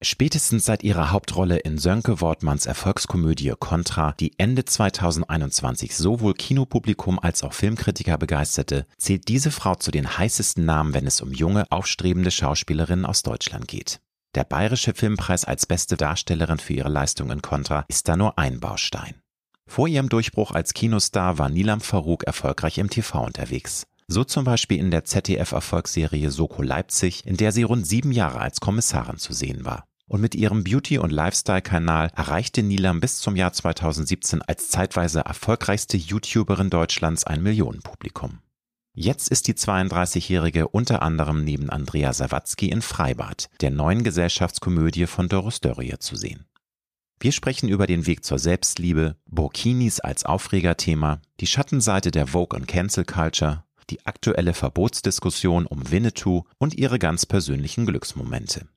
Spätestens seit ihrer Hauptrolle in Sönke Wortmanns Erfolgskomödie Contra, die Ende 2021 sowohl Kinopublikum als auch Filmkritiker begeisterte, zählt diese Frau zu den heißesten Namen, wenn es um junge, aufstrebende Schauspielerinnen aus Deutschland geht. Der Bayerische Filmpreis als beste Darstellerin für ihre Leistung in Contra ist da nur ein Baustein. Vor ihrem Durchbruch als Kinostar war Nilam Farouk erfolgreich im TV unterwegs. So zum Beispiel in der ZDF-Erfolgsserie Soko Leipzig, in der sie rund sieben Jahre als Kommissarin zu sehen war. Und mit ihrem Beauty- und Lifestyle-Kanal erreichte Nilam bis zum Jahr 2017 als zeitweise erfolgreichste YouTuberin Deutschlands ein Millionenpublikum. Jetzt ist die 32-Jährige unter anderem neben Andrea Sawatzki in Freibad, der neuen Gesellschaftskomödie von Doris Dörrie zu sehen. Wir sprechen über den Weg zur Selbstliebe, Burkinis als Aufregerthema, die Schattenseite der Vogue und Cancel Culture, die aktuelle Verbotsdiskussion um Winnetou und ihre ganz persönlichen Glücksmomente.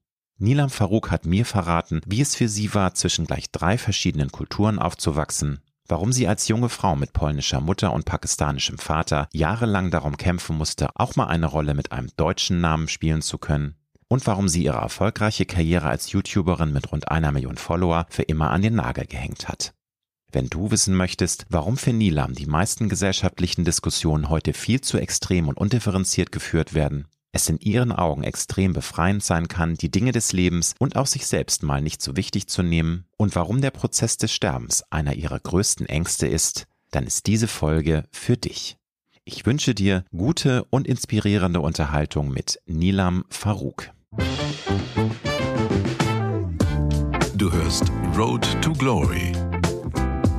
Nilam Farouk hat mir verraten, wie es für sie war, zwischen gleich drei verschiedenen Kulturen aufzuwachsen, warum sie als junge Frau mit polnischer Mutter und pakistanischem Vater jahrelang darum kämpfen musste, auch mal eine Rolle mit einem deutschen Namen spielen zu können und warum sie ihre erfolgreiche Karriere als YouTuberin mit rund einer Million Follower für immer an den Nagel gehängt hat. Wenn du wissen möchtest, warum für Nilam die meisten gesellschaftlichen Diskussionen heute viel zu extrem und undifferenziert geführt werden, es in ihren Augen extrem befreiend sein kann, die Dinge des Lebens und auch sich selbst mal nicht so wichtig zu nehmen und warum der Prozess des Sterbens einer ihrer größten Ängste ist, dann ist diese Folge für dich. Ich wünsche dir gute und inspirierende Unterhaltung mit Nilam Farouk. Du hörst Road to Glory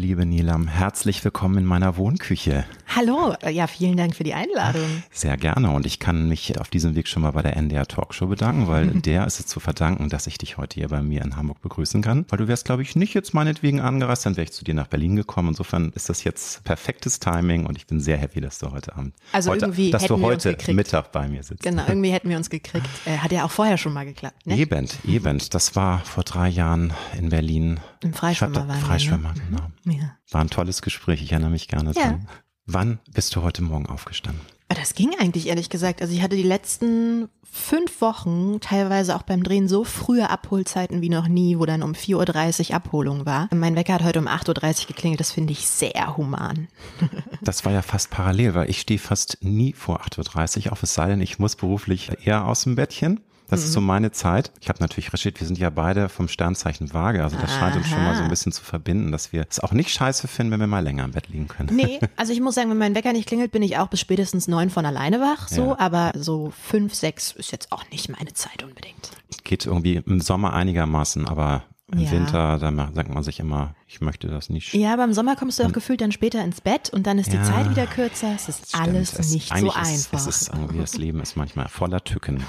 Liebe Nilam, herzlich willkommen in meiner Wohnküche. Hallo, ja, vielen Dank für die Einladung. Sehr gerne und ich kann mich auf diesem Weg schon mal bei der NDR Talkshow bedanken, weil der ist es zu verdanken, dass ich dich heute hier bei mir in Hamburg begrüßen kann. Weil du wärst, glaube ich, nicht jetzt meinetwegen angereist, dann wäre ich zu dir nach Berlin gekommen. Insofern ist das jetzt perfektes Timing und ich bin sehr happy, dass du heute Abend, also heute, irgendwie dass du heute Mittag bei mir sitzt. Genau, irgendwie hätten wir uns gekriegt. Äh, hat ja auch vorher schon mal geklappt. Ne? Eben, eben. Das war vor drei Jahren in Berlin. Im Freischwimmer waren Freischwimmer, wir, ne? genau. Ja. War ein tolles Gespräch, ich erinnere mich gerne ja. dran. Wann bist du heute Morgen aufgestanden? Ah, das ging eigentlich ehrlich gesagt. Also ich hatte die letzten fünf Wochen teilweise auch beim Drehen so frühe Abholzeiten wie noch nie, wo dann um 4.30 Uhr Abholung war. Mein Wecker hat heute um 8.30 Uhr geklingelt. Das finde ich sehr human. Das war ja fast parallel, weil ich stehe fast nie vor 8.30 Uhr auf, es sei denn, ich muss beruflich eher aus dem Bettchen. Das mhm. ist so mhm. meine Zeit. Ich habe natürlich recherchiert, wir sind ja beide vom Sternzeichen Waage, also das Aha. scheint uns schon mal so ein bisschen zu verbinden, dass wir es auch nicht scheiße finden, wenn wir mal länger im Bett liegen können. Nee, also ich muss sagen, wenn mein Wecker nicht klingelt, bin ich auch bis spätestens neun von alleine wach, so, ja. aber so fünf, sechs ist jetzt auch nicht meine Zeit unbedingt. Geht irgendwie im Sommer einigermaßen, aber im ja. Winter, da sagt man sich immer, ich möchte das nicht. Ja, aber im Sommer kommst du auch gefühlt dann später ins Bett und dann ist ja, die Zeit wieder kürzer. Es ist alles es, nicht so einfach. Es ist irgendwie, das Leben ist manchmal voller Tücken.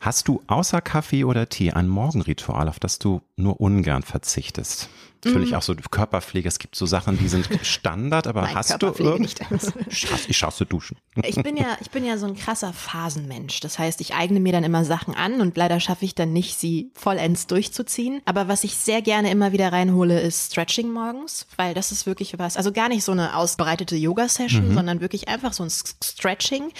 Hast du außer Kaffee oder Tee ein Morgenritual, auf das du nur ungern verzichtest? Natürlich mm. auch so Körperpflege. Es gibt so Sachen, die sind Standard, aber Nein, hast du irgendwas? Ich hasse duschen. Ich bin ja, ich bin ja so ein krasser Phasenmensch. Das heißt, ich eigne mir dann immer Sachen an und leider schaffe ich dann nicht, sie vollends durchzuziehen. Aber was ich sehr gerne immer wieder reinhole, ist Stretching morgens, weil das ist wirklich was. Also gar nicht so eine ausbreitete Yoga-Session, mhm. sondern wirklich einfach so ein Stretching.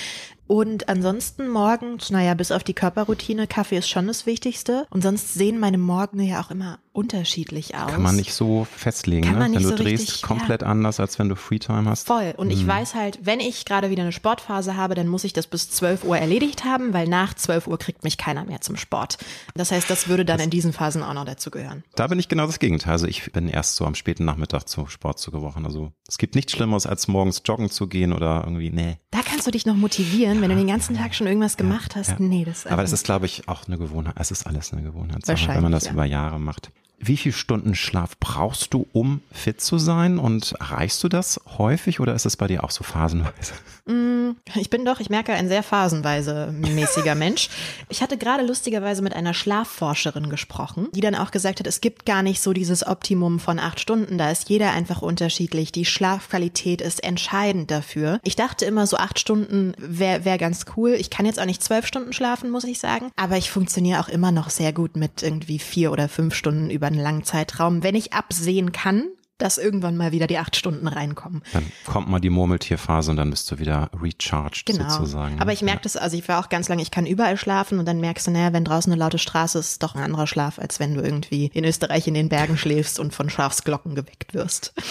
Und ansonsten morgens, naja, bis auf die Körperroutine, Kaffee ist schon das Wichtigste. Und sonst sehen meine Morgen ja auch immer unterschiedlich aus. Kann man nicht so festlegen, Kann ne? Man nicht wenn du so drehst, richtig, komplett ja. anders, als wenn du Freetime hast. Voll. Und mhm. ich weiß halt, wenn ich gerade wieder eine Sportphase habe, dann muss ich das bis 12 Uhr erledigt haben, weil nach 12 Uhr kriegt mich keiner mehr zum Sport. Das heißt, das würde dann das in diesen Phasen auch noch dazu gehören. Da bin ich genau das Gegenteil. Also ich bin erst so am späten Nachmittag zu Sport zugeworfen. Also es gibt nichts Schlimmeres, als morgens joggen zu gehen oder irgendwie, nee. Da kannst du dich noch motivieren wenn du den ganzen Tag schon irgendwas gemacht hast. Nee, das Aber das ist, glaube ich, auch eine Gewohnheit. Es ist alles eine Gewohnheit, wenn man das über Jahre macht. Wie viele Stunden Schlaf brauchst du, um fit zu sein? Und erreichst du das häufig oder ist es bei dir auch so phasenweise? Mm, ich bin doch, ich merke, ein sehr phasenweise mäßiger Mensch. Ich hatte gerade lustigerweise mit einer Schlafforscherin gesprochen, die dann auch gesagt hat, es gibt gar nicht so dieses Optimum von acht Stunden. Da ist jeder einfach unterschiedlich. Die Schlafqualität ist entscheidend dafür. Ich dachte immer, so acht Stunden wäre wär ganz cool. Ich kann jetzt auch nicht zwölf Stunden schlafen, muss ich sagen. Aber ich funktioniere auch immer noch sehr gut mit irgendwie vier oder fünf Stunden über einen langen Zeitraum, wenn ich absehen kann, dass irgendwann mal wieder die acht Stunden reinkommen. Dann kommt mal die Murmeltierphase und dann bist du wieder recharged genau. sozusagen. Aber ich merke ja. das, also ich war auch ganz lange, ich kann überall schlafen und dann merkst du, naja, wenn draußen eine laute Straße ist, ist doch ein anderer Schlaf, als wenn du irgendwie in Österreich in den Bergen schläfst und von Schafsglocken geweckt wirst.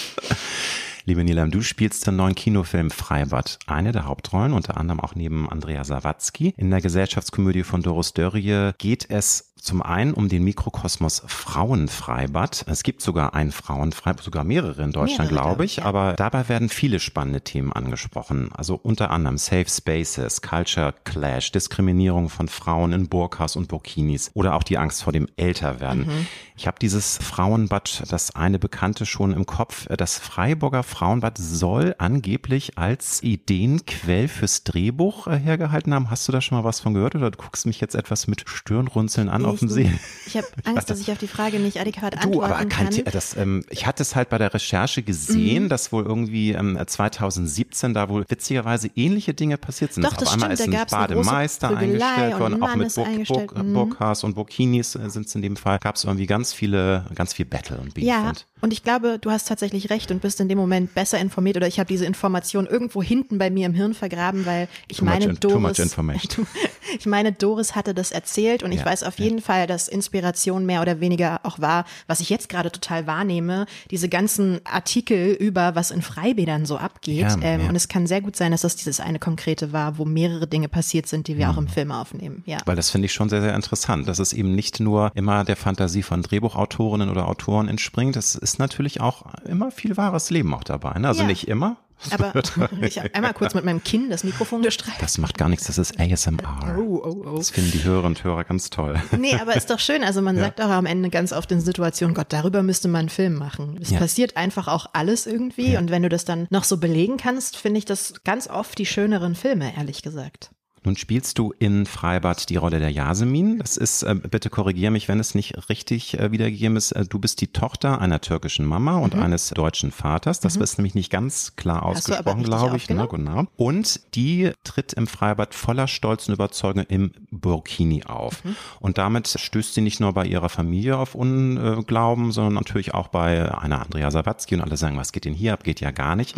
Liebe Nilam, du spielst den neuen Kinofilm Freibad. Eine der Hauptrollen, unter anderem auch neben Andrea Sawatzki. In der Gesellschaftskomödie von Doris Dörrie geht es zum einen um den Mikrokosmos Frauenfreibad. Es gibt sogar ein Frauenfreibad, sogar mehrere in Deutschland, mehrere, glaube ich. Ja. Aber dabei werden viele spannende Themen angesprochen. Also unter anderem Safe Spaces, Culture Clash, Diskriminierung von Frauen in Burkas und Burkinis oder auch die Angst vor dem Älterwerden. Mhm. Ich habe dieses Frauenbad, das eine Bekannte schon im Kopf. Das Freiburger Frauenbad soll angeblich als Ideenquell fürs Drehbuch äh, hergehalten haben. Hast du da schon mal was von gehört oder du guckst mich jetzt etwas mit Stirnrunzeln an? See. Ich habe Angst, dass ich auf die Frage nicht adäquat antworten du, aber kann. Das, ähm, ich hatte es halt bei der Recherche gesehen, mhm. dass wohl irgendwie ähm, 2017 da wohl witzigerweise ähnliche Dinge passiert sind. Doch, das auf einmal stimmt, ist ein Bademeister eingestellt worden, auch mit Burk, Burk, mhm. Und Burkinis äh, sind es in dem Fall. Gab es irgendwie ganz viele, ganz viel Battle und Beef. Ja, und und ich glaube, du hast tatsächlich recht und bist in dem Moment besser informiert oder ich habe diese Information irgendwo hinten bei mir im Hirn vergraben, weil ich too meine much, Doris, ich meine Doris hatte das erzählt und ich weiß auf jeden Fall, dass Inspiration mehr oder weniger auch war, was ich jetzt gerade total wahrnehme, diese ganzen Artikel über was in Freibädern so abgeht. Ja, ähm, ja. Und es kann sehr gut sein, dass das dieses eine konkrete war, wo mehrere Dinge passiert sind, die wir mhm. auch im Film aufnehmen. Ja. Weil das finde ich schon sehr, sehr interessant, dass es eben nicht nur immer der Fantasie von Drehbuchautorinnen oder Autoren entspringt. Es ist natürlich auch immer viel wahres Leben auch dabei. Ne? Also ja. nicht immer, aber ich habe einmal kurz mit meinem Kinn das Mikrofon gestreift. Das macht gar nichts, das ist ASMR. Oh, oh, oh. Das finden die Hörerinnen und Hörer ganz toll. Nee, aber ist doch schön. Also man ja. sagt auch am Ende ganz oft in Situationen, Gott, darüber müsste man einen Film machen. Es ja. passiert einfach auch alles irgendwie. Und wenn du das dann noch so belegen kannst, finde ich das ganz oft die schöneren Filme, ehrlich gesagt. Nun spielst du in Freibad die Rolle der Yasemin. Das ist, äh, bitte korrigiere mich, wenn es nicht richtig äh, wiedergegeben ist. Äh, du bist die Tochter einer türkischen Mama und mhm. eines deutschen Vaters. Das mhm. ist nämlich nicht ganz klar ausgesprochen, glaube ich. Ne? Genau. Und die tritt im Freibad voller Stolz und Überzeugung im Burkini auf. Mhm. Und damit stößt sie nicht nur bei ihrer Familie auf Unglauben, sondern natürlich auch bei einer Andrea Sawatzki und alle sagen, was geht denn hier ab? Geht ja gar nicht.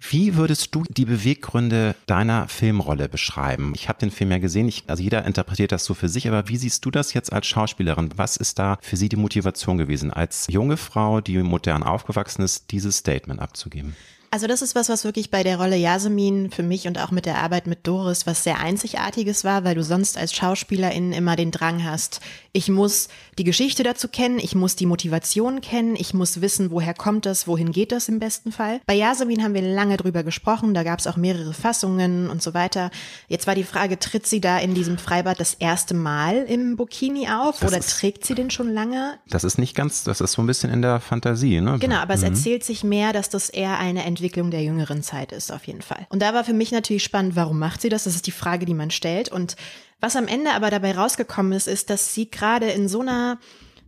Wie würdest du die Beweggründe deiner Filmrolle beschreiben? Ich habe den Film ja gesehen, ich, also jeder interpretiert das so für sich, aber wie siehst du das jetzt als Schauspielerin? Was ist da für sie die Motivation gewesen, als junge Frau, die modern aufgewachsen ist, dieses Statement abzugeben? Also das ist was, was wirklich bei der Rolle Yasemin für mich und auch mit der Arbeit mit Doris was sehr Einzigartiges war, weil du sonst als Schauspielerin immer den Drang hast, ich muss die Geschichte dazu kennen, ich muss die Motivation kennen, ich muss wissen, woher kommt das, wohin geht das im besten Fall. Bei Yasemin haben wir lange drüber gesprochen, da gab es auch mehrere Fassungen und so weiter. Jetzt war die Frage, tritt sie da in diesem Freibad das erste Mal im Bikini auf das oder ist, trägt sie den schon lange? Das ist nicht ganz, das ist so ein bisschen in der Fantasie, ne? Genau, aber mhm. es erzählt sich mehr, dass das eher eine Entwicklung Entwicklung der jüngeren Zeit ist, auf jeden Fall. Und da war für mich natürlich spannend, warum macht sie das? Das ist die Frage, die man stellt. Und was am Ende aber dabei rausgekommen ist, ist, dass sie gerade in so einer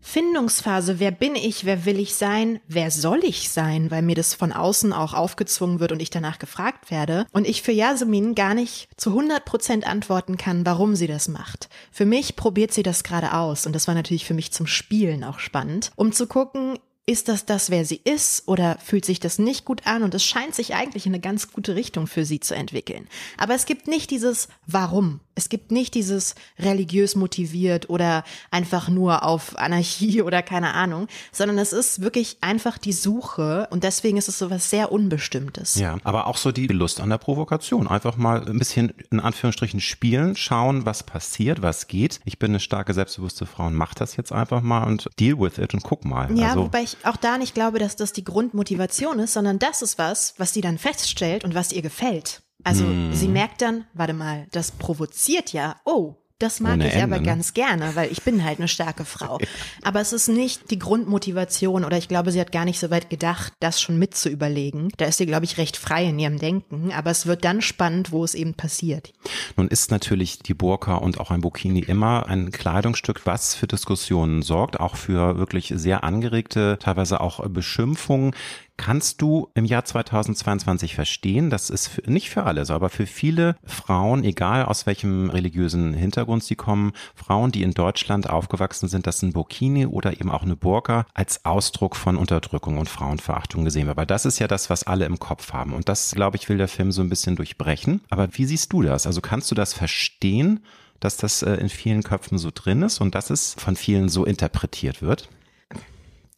Findungsphase, wer bin ich, wer will ich sein, wer soll ich sein, weil mir das von außen auch aufgezwungen wird und ich danach gefragt werde und ich für Yasemin gar nicht zu 100 Prozent antworten kann, warum sie das macht. Für mich probiert sie das gerade aus und das war natürlich für mich zum Spielen auch spannend, um zu gucken, ist das das, wer sie ist oder fühlt sich das nicht gut an und es scheint sich eigentlich in eine ganz gute Richtung für sie zu entwickeln. Aber es gibt nicht dieses Warum. Es gibt nicht dieses religiös motiviert oder einfach nur auf Anarchie oder keine Ahnung, sondern es ist wirklich einfach die Suche und deswegen ist es so was sehr Unbestimmtes. Ja, aber auch so die Lust an der Provokation. Einfach mal ein bisschen in Anführungsstrichen spielen, schauen, was passiert, was geht. Ich bin eine starke, selbstbewusste Frau und mach das jetzt einfach mal und deal with it und guck mal. Ja, also, wobei ich auch da nicht glaube, dass das die Grundmotivation ist, sondern das ist was, was sie dann feststellt und was ihr gefällt. Also hm. sie merkt dann, warte mal, das provoziert ja. Oh, Das mag Ohne ich Ende, aber ne? ganz gerne, weil ich bin halt eine starke Frau. Aber es ist nicht die Grundmotivation oder ich glaube, sie hat gar nicht so weit gedacht, das schon mit zu überlegen. Da ist sie, glaube ich, recht frei in ihrem Denken. Aber es wird dann spannend, wo es eben passiert. Nun ist natürlich die Burka und auch ein Burkini immer ein Kleidungsstück, was für Diskussionen sorgt, auch für wirklich sehr angeregte, teilweise auch Beschimpfungen. Kannst du im Jahr 2022 verstehen, das ist für, nicht für alle so, aber für viele Frauen, egal aus welchem religiösen Hintergrund sie kommen, Frauen, die in Deutschland aufgewachsen sind, dass ein Burkini oder eben auch eine Burka als Ausdruck von Unterdrückung und Frauenverachtung gesehen wird. Weil das ist ja das, was alle im Kopf haben. Und das, glaube ich, will der Film so ein bisschen durchbrechen. Aber wie siehst du das? Also kannst du das verstehen? dass das äh, in vielen Köpfen so drin ist und dass es von vielen so interpretiert wird.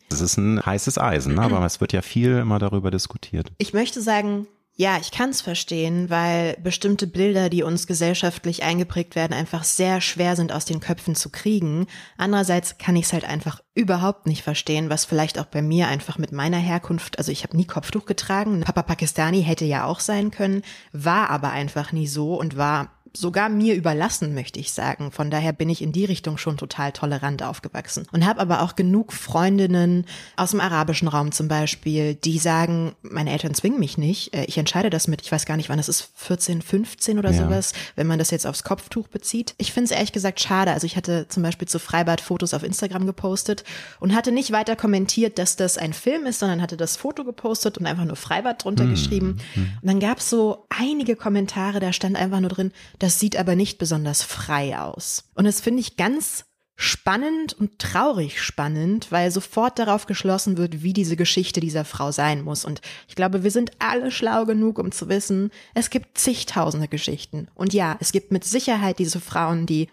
Das ist ein heißes Eisen, ne? aber es wird ja viel immer darüber diskutiert. Ich möchte sagen, ja, ich kann es verstehen, weil bestimmte Bilder, die uns gesellschaftlich eingeprägt werden, einfach sehr schwer sind aus den Köpfen zu kriegen. Andererseits kann ich es halt einfach überhaupt nicht verstehen, was vielleicht auch bei mir einfach mit meiner Herkunft, also ich habe nie Kopftuch getragen, Papa Pakistani hätte ja auch sein können, war aber einfach nie so und war sogar mir überlassen, möchte ich sagen. Von daher bin ich in die Richtung schon total tolerant aufgewachsen und habe aber auch genug Freundinnen aus dem arabischen Raum zum Beispiel, die sagen, meine Eltern zwingen mich nicht. Äh, Ich entscheide das mit, ich weiß gar nicht, wann das ist, 14, 15 oder Ja. sowas, wenn man das jetzt aufs Kopftuch bezieht. Ich finde es ehrlich gesagt schade. Also ich hatte zum Beispiel zu Freibad Fotos auf Instagram gepostet und hatte nicht weiter kommentiert, dass das ein Film ist, sondern hatte das Foto gepostet und einfach nur Freibad drunter geschrieben. Und dann gab es so einige Kommentare, da stand einfach nur drin, das sieht aber nicht besonders frei aus. Und das finde ich ganz spannend und traurig spannend, weil sofort darauf geschlossen wird, wie diese Geschichte dieser Frau sein muss. Und ich glaube, wir sind alle schlau genug, um zu wissen, es gibt zigtausende Geschichten. Und ja, es gibt mit Sicherheit diese Frauen, die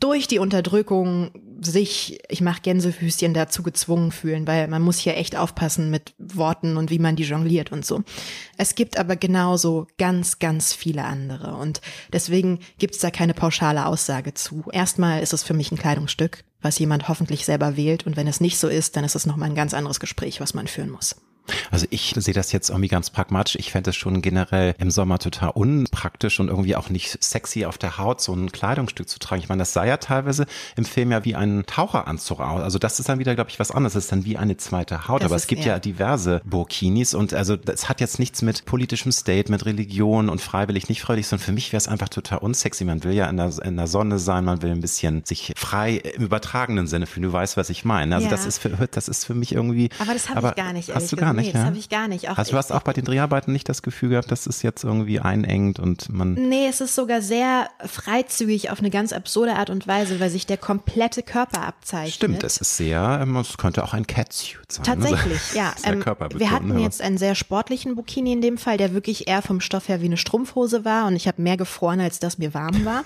durch die Unterdrückung sich, ich mache Gänsefüßchen dazu gezwungen fühlen, weil man muss hier echt aufpassen mit Worten und wie man die jongliert und so. Es gibt aber genauso ganz, ganz viele andere und deswegen gibt es da keine pauschale Aussage zu. Erstmal ist es für mich ein Kleidungsstück, was jemand hoffentlich selber wählt und wenn es nicht so ist, dann ist es nochmal ein ganz anderes Gespräch, was man führen muss. Also ich sehe das jetzt irgendwie ganz pragmatisch. Ich fände es schon generell im Sommer total unpraktisch und irgendwie auch nicht sexy auf der Haut, so ein Kleidungsstück zu tragen. Ich meine, das sah ja teilweise im Film ja wie ein Taucheranzug aus. Also das ist dann wieder, glaube ich, was anderes. Das ist dann wie eine zweite Haut. Das Aber es gibt ja. diverse Burkinis und also das hat jetzt nichts mit politischem State, mit Religion und freiwillig, nicht freiwillig, sondern für mich wäre es einfach total unsexy. Man will ja in der, in der Sonne sein, man will ein bisschen sich frei im übertragenen Sinne fühlen. Du weißt, was ich meine. Also Ja. das ist für, das ist für mich irgendwie. Aber das habe ich gar nicht. Hast du gar nicht, Nee, das ja? habe ich gar nicht. Auch Also du hast auch bei den Dreharbeiten nicht das Gefühl gehabt, dass es jetzt irgendwie einengt und man. Nee, es ist sogar sehr freizügig auf eine ganz absurde Art und Weise, weil sich der komplette Körper abzeichnet. Stimmt, es ist sehr, ähm, es könnte auch ein Catsuit sein. Tatsächlich, Also, ja. Ähm, wir hatten aber- jetzt einen sehr sportlichen Bikini in dem Fall, der wirklich eher vom Stoff her wie eine Strumpfhose war und ich habe mehr gefroren, als dass mir warm war.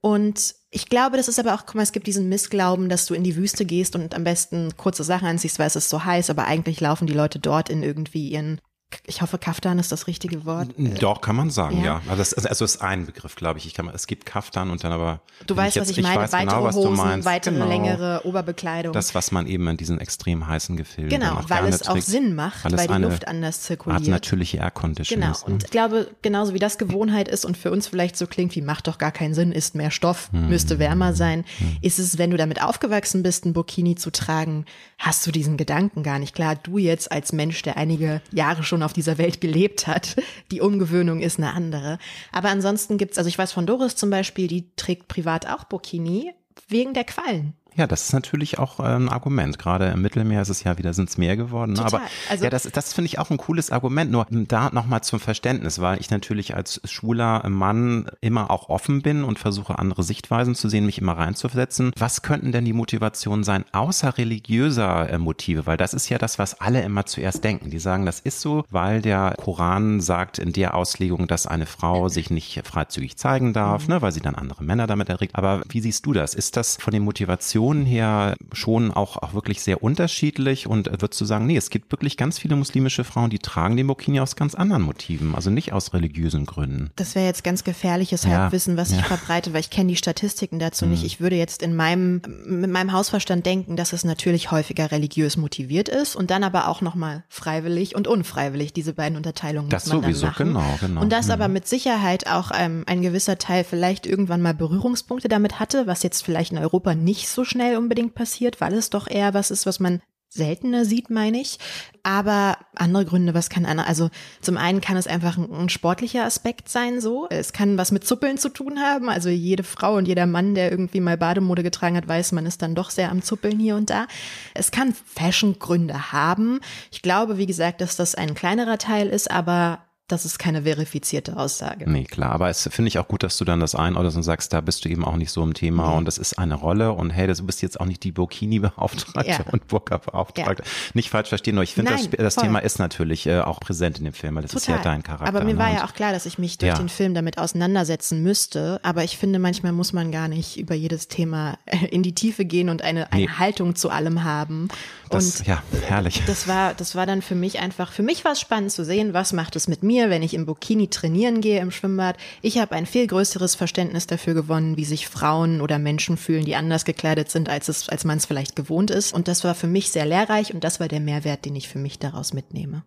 Und ich glaube, das ist aber auch, guck mal, es gibt diesen Missglauben, dass du in die Wüste gehst und am besten kurze Sachen anziehst, weil es ist so heiß, aber eigentlich laufen die Leute dort in irgendwie ihren, ich hoffe, Kaftan ist das richtige Wort. Doch, kann man sagen, Ja. ja. Also also also es ist ein Begriff, glaube ich. ich kann, es gibt Kaftan und dann aber. Du weißt, was jetzt- ich meine, weiß weitere genau, was du Hosen, meinst. weitere, Genau. längere Oberbekleidung. Das, was man eben in diesen extrem heißen Gefilden genau, auch weil es auch trägt, Sinn macht, weil, es die Luft anders zirkuliert. natürliche Air Conditioning Genau. ist. ne? Und ich glaube, genauso wie das Gewohnheit ist und für uns vielleicht so klingt wie macht doch gar keinen Sinn, ist mehr Stoff, Hm. müsste wärmer sein, ist es, wenn du damit aufgewachsen bist, ein Burkini zu tragen, hast du diesen Gedanken gar nicht. Klar, du jetzt als Mensch, der einige Jahre schon auf dieser Welt gelebt hat, die Umgewöhnung ist eine andere. Aber ansonsten gibt's, also ich weiß von Doris zum Beispiel, die trägt privat auch Burkini wegen der Quallen. Ja, das ist natürlich auch äh, ein Argument. Gerade im Mittelmeer ist es ja wieder, sind es mehr geworden. ne? Total. Aber Also- ja, das, das finde ich auch ein cooles Argument. Nur ähm, da nochmal zum Verständnis, weil ich natürlich als schwuler Mann immer auch offen bin und versuche, andere Sichtweisen zu sehen, mich immer reinzusetzen. Was könnten denn die Motivationen sein, außer religiöser äh, Motive? Weil das ist ja das, was alle immer zuerst denken. Die sagen, das ist so, weil der Koran sagt in der Auslegung, dass eine Frau sich nicht freizügig zeigen darf, ne, weil sie dann andere Männer damit erregt. Aber wie siehst du das? Ist das von den Motivationen Reaktionen her schon auch, auch wirklich sehr unterschiedlich und würdest du sagen, nee, es gibt wirklich ganz viele muslimische Frauen, die tragen den Burkini aus ganz anderen Motiven, also nicht aus religiösen Gründen. Das wäre jetzt ganz gefährliches Halbwissen, was ich ja. verbreite, weil ich kenne die Statistiken dazu mhm. nicht. Ich würde jetzt in meinem, mit meinem Hausverstand denken, dass es natürlich häufiger religiös motiviert ist und dann aber auch nochmal freiwillig und unfreiwillig. Diese beiden Unterteilungen das sowieso, genau, genau. Und dass mhm. aber mit Sicherheit auch ähm, ein gewisser Teil vielleicht irgendwann mal Berührungspunkte damit hatte, was jetzt vielleicht in Europa nicht so schnell unbedingt passiert, weil es doch eher was ist, was man seltener sieht, meine ich. Aber andere Gründe, was kann einer, also zum einen kann es einfach ein, ein, sportlicher Aspekt sein, so. Es kann was mit Zuppeln zu tun haben. Also jede Frau und jeder Mann, der irgendwie mal Bademode getragen hat, weiß, man ist dann doch sehr am Zuppeln hier und da. Es kann Fashion-Gründe haben. Ich glaube, wie gesagt, dass das ein kleinerer Teil ist, aber das ist keine verifizierte Aussage. Nee, klar. Aber es finde ich auch gut, dass du dann das einordnest und sagst, da bist du eben auch nicht so im Thema mhm. und das ist eine Rolle und hey, du bist jetzt auch nicht die Burkini-Beauftragte ja. und Burka-Beauftragte. Ja. Nicht falsch verstehen, nur ich finde, das, das Thema ist natürlich äh, auch präsent in dem Film, weil das Total. ist ja dein Charakter. Aber mir ne? war ja auch klar, dass ich mich durch ja. den Film damit auseinandersetzen müsste. Aber ich finde, manchmal muss man gar nicht über jedes Thema äh, in die Tiefe gehen und eine, eine nee. Haltung zu allem haben. Das, und ja, herrlich. Das war, das war dann für mich einfach, für mich war es spannend zu sehen, was macht es mit mir, wenn ich im Burkini trainieren gehe im Schwimmbad. Ich habe ein viel größeres Verständnis dafür gewonnen, wie sich Frauen oder Menschen fühlen, die anders gekleidet sind, als es, als man es vielleicht gewohnt ist. Und das war für mich sehr lehrreich und das war der Mehrwert, den ich für mich daraus mitnehme.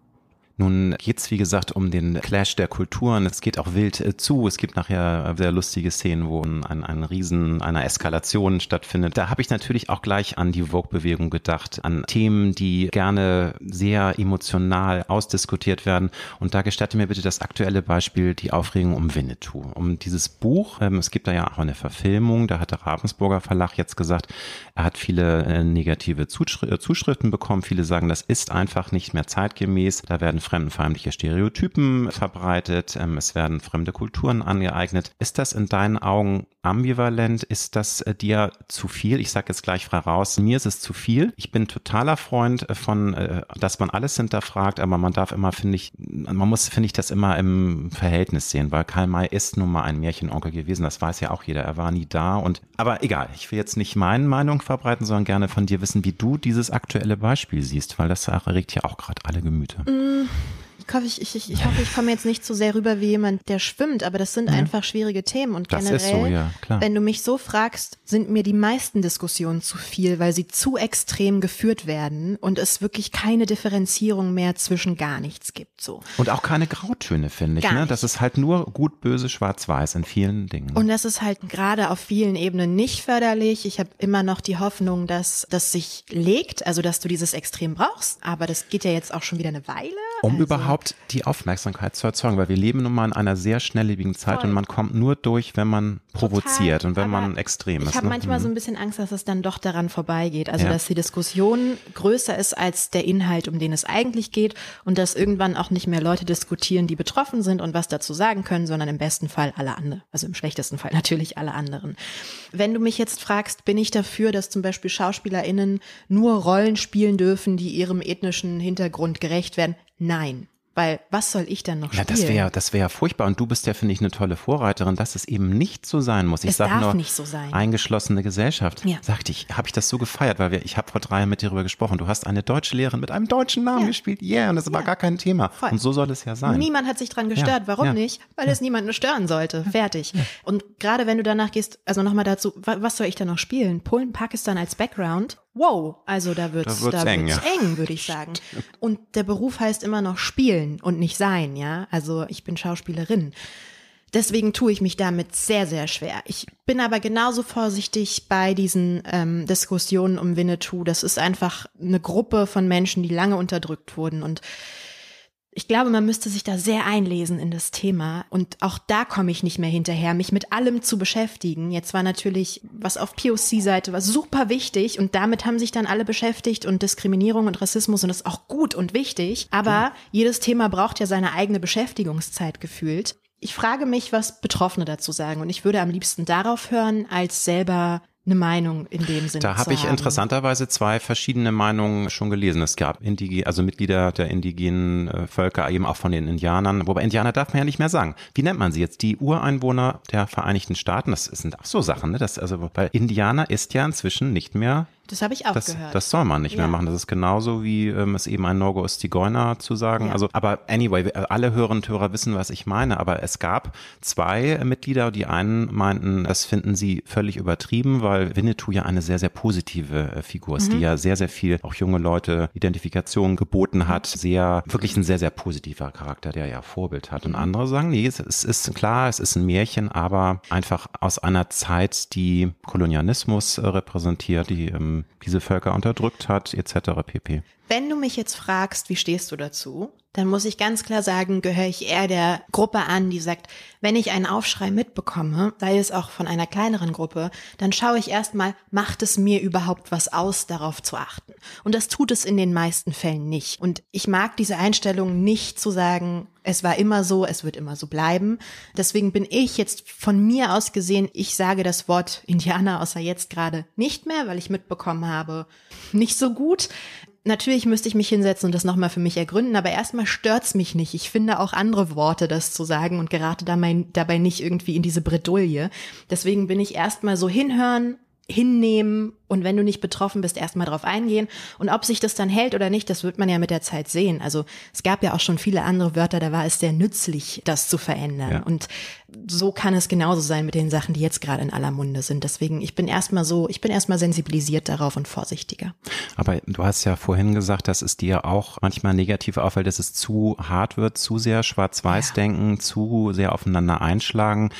Nun geht's wie gesagt um den Clash der Kulturen. Es geht auch wild äh, zu. Es gibt nachher sehr lustige Szenen, wo ein, ein Riesen einer Eskalation stattfindet. Da habe ich natürlich auch gleich an die Vogue-Bewegung gedacht, an Themen, die gerne sehr emotional ausdiskutiert werden. Und da gestatte mir bitte das aktuelle Beispiel, die Aufregung um Winnetou. Um dieses Buch, ähm, es gibt da ja auch eine Verfilmung, da hat der Ravensburger Verlag jetzt gesagt, er hat viele äh, negative Zuschriften bekommen. Viele sagen, das ist einfach nicht mehr zeitgemäß. Da werden fremdenfeindliche Stereotypen verbreitet, ähm, es werden fremde Kulturen angeeignet. Ist das in deinen Augen ambivalent? Ist das äh, dir zu viel? Ich sage jetzt gleich frei raus, mir ist es zu viel. Ich bin totaler Freund äh, von, äh, dass man alles hinterfragt, aber man darf immer, finde ich, man muss, finde ich, das immer im Verhältnis sehen, weil Karl May ist nun mal ein Märchenonkel gewesen, das weiß ja auch jeder, er war nie da und, aber egal, ich will jetzt nicht meine Meinung verbreiten, sondern gerne von dir wissen, wie du dieses aktuelle Beispiel siehst, weil das erregt ja auch gerade alle Gemüter. Mm. Ich hoffe, ich, ich, ich, hoffe, ich komme jetzt nicht so sehr rüber wie jemand, der schwimmt, aber das sind ja. einfach schwierige Themen. Und das generell, so, ja, wenn du mich so fragst, sind mir die meisten Diskussionen zu viel, weil sie zu extrem geführt werden und es wirklich keine Differenzierung mehr zwischen gar nichts gibt. So. Und auch keine Grautöne, finde ich. ne? Das ist halt nur gut, böse, schwarz-weiß in vielen Dingen. Und das ist halt gerade auf vielen Ebenen nicht förderlich. Ich habe immer noch die Hoffnung, dass das sich legt, also dass du dieses Extrem brauchst. Aber das geht ja jetzt auch schon wieder eine Weile. Um also, überhaupt die Aufmerksamkeit zu erzeugen, weil wir leben nun mal in einer sehr schnelllebigen Zeit voll. und man kommt nur durch, wenn man provoziert Total, und wenn man extrem ist. Ich habe ne? manchmal so ein mhm. bisschen Angst, dass es dann doch daran vorbeigeht. Also ja. dass die Diskussion größer ist als der Inhalt, um den es eigentlich geht und dass irgendwann auch nicht mehr Leute diskutieren, die betroffen sind und was dazu sagen können, sondern im besten Fall alle anderen. Also im schlechtesten Fall natürlich alle anderen. Wenn du mich jetzt fragst, bin ich dafür, dass zum Beispiel SchauspielerInnen nur Rollen spielen dürfen, die ihrem ethnischen Hintergrund gerecht werden? Nein. Weil was soll ich dann noch spielen? Ja, das wäre das wäre furchtbar. Und du bist ja, finde ich, eine tolle Vorreiterin, dass es eben nicht so sein muss. Ich es sage nur, nicht so sein. eingeschlossene Gesellschaft. Ja. Sagte ich, habe ich das so gefeiert, weil wir, ich habe vor drei Jahren mit dir darüber gesprochen. Du hast eine deutsche Lehrerin mit einem deutschen Namen ja. gespielt. Yeah, und das ja. war gar kein Thema. Voll. Und so soll es ja sein. Niemand hat sich dran gestört. Warum nicht? Weil es niemanden stören sollte. Fertig. Und gerade wenn du danach gehst, also nochmal dazu, was soll ich da noch spielen? Polen, Pakistan als Background wow, also da wird's, da wird's, da eng, wird's ja. eng würde ich sagen. Und der Beruf heißt immer noch spielen und nicht sein, ja. Also ich bin Schauspielerin. Deswegen tue ich mich damit sehr, sehr schwer. Ich bin aber genauso vorsichtig bei diesen ähm, Diskussionen um Winnetou. Das ist einfach eine Gruppe von Menschen, die lange unterdrückt wurden und ich glaube, man müsste sich da sehr einlesen in das Thema. Und auch da komme ich nicht mehr hinterher, mich mit allem zu beschäftigen. Jetzt war natürlich, was auf POC-Seite war, super wichtig. Und damit haben sich dann alle beschäftigt und Diskriminierung und Rassismus und das ist auch gut und wichtig. Aber jedes Thema braucht ja seine eigene Beschäftigungszeit gefühlt. Ich frage mich, was Betroffene dazu sagen. Und ich würde am liebsten darauf hören, als selber eine Meinung in dem Sinne. Da habe ich haben. interessanterweise zwei verschiedene Meinungen schon gelesen. Es gab Indige, also Mitglieder der indigenen äh, Völker, eben auch von den Indianern. Wobei Indianer darf man ja nicht mehr sagen. Wie nennt man sie jetzt? Die Ureinwohner der Vereinigten Staaten? Das sind auch so Sachen, ne? Das, also, weil Indianer ist ja inzwischen nicht mehr das habe ich auch das, gehört. Das soll man nicht ja. mehr machen. Das ist genauso wie ähm, es eben ein No-Go ist, Zigeuner zu sagen. Ja. Also, aber anyway, alle Hörerinnen und Hörer wissen, was ich meine. Aber es gab zwei Mitglieder, die einen meinten, das finden sie völlig übertrieben, weil Winnetou ja eine sehr, sehr positive äh, Figur ist, mhm. die ja sehr, sehr viel auch junge Leute Identifikation geboten hat. Sehr, wirklich ein sehr, sehr positiver Charakter, der ja Vorbild hat. Und mhm. andere sagen, nee, es, ist klar, es ist ein Märchen, aber einfach aus einer Zeit, die Kolonialismus äh, repräsentiert, die ähm, diese Völker unterdrückt hat, etc. pp. Wenn du mich jetzt fragst, wie stehst du dazu, dann muss ich ganz klar sagen, gehöre ich eher der Gruppe an, die sagt, wenn ich einen Aufschrei mitbekomme, sei es auch von einer kleineren Gruppe, dann schaue ich erstmal, macht es mir überhaupt was aus, darauf zu achten. Und das tut es in den meisten Fällen nicht. Und ich mag diese Einstellung nicht zu sagen, es war immer so, es wird immer so bleiben. Deswegen bin ich jetzt von mir aus gesehen, ich sage das Wort Indianer außer jetzt gerade nicht mehr, weil ich mitbekommen habe, nicht so gut. Natürlich müsste ich mich hinsetzen und das nochmal für mich ergründen, aber erstmal stört's mich nicht. Ich finde auch andere Worte, das zu sagen und gerate dabei nicht irgendwie in diese Bredouille. Deswegen bin ich erstmal so hinhören, hinnehmen und wenn du nicht betroffen bist, erstmal drauf eingehen. Und ob sich das dann hält oder nicht, das wird man ja mit der Zeit sehen. Also es gab ja auch schon viele andere Wörter, da war es sehr nützlich, das zu verändern. Ja. Und so kann es genauso sein mit den Sachen, die jetzt gerade in aller Munde sind. Deswegen, ich bin erstmal so, ich bin erstmal sensibilisiert darauf und vorsichtiger. Aber du hast ja vorhin gesagt, dass es dir auch manchmal negativ auffällt, dass es zu hart wird, zu sehr schwarz-weiß ja. denken, zu sehr aufeinander einschlagen.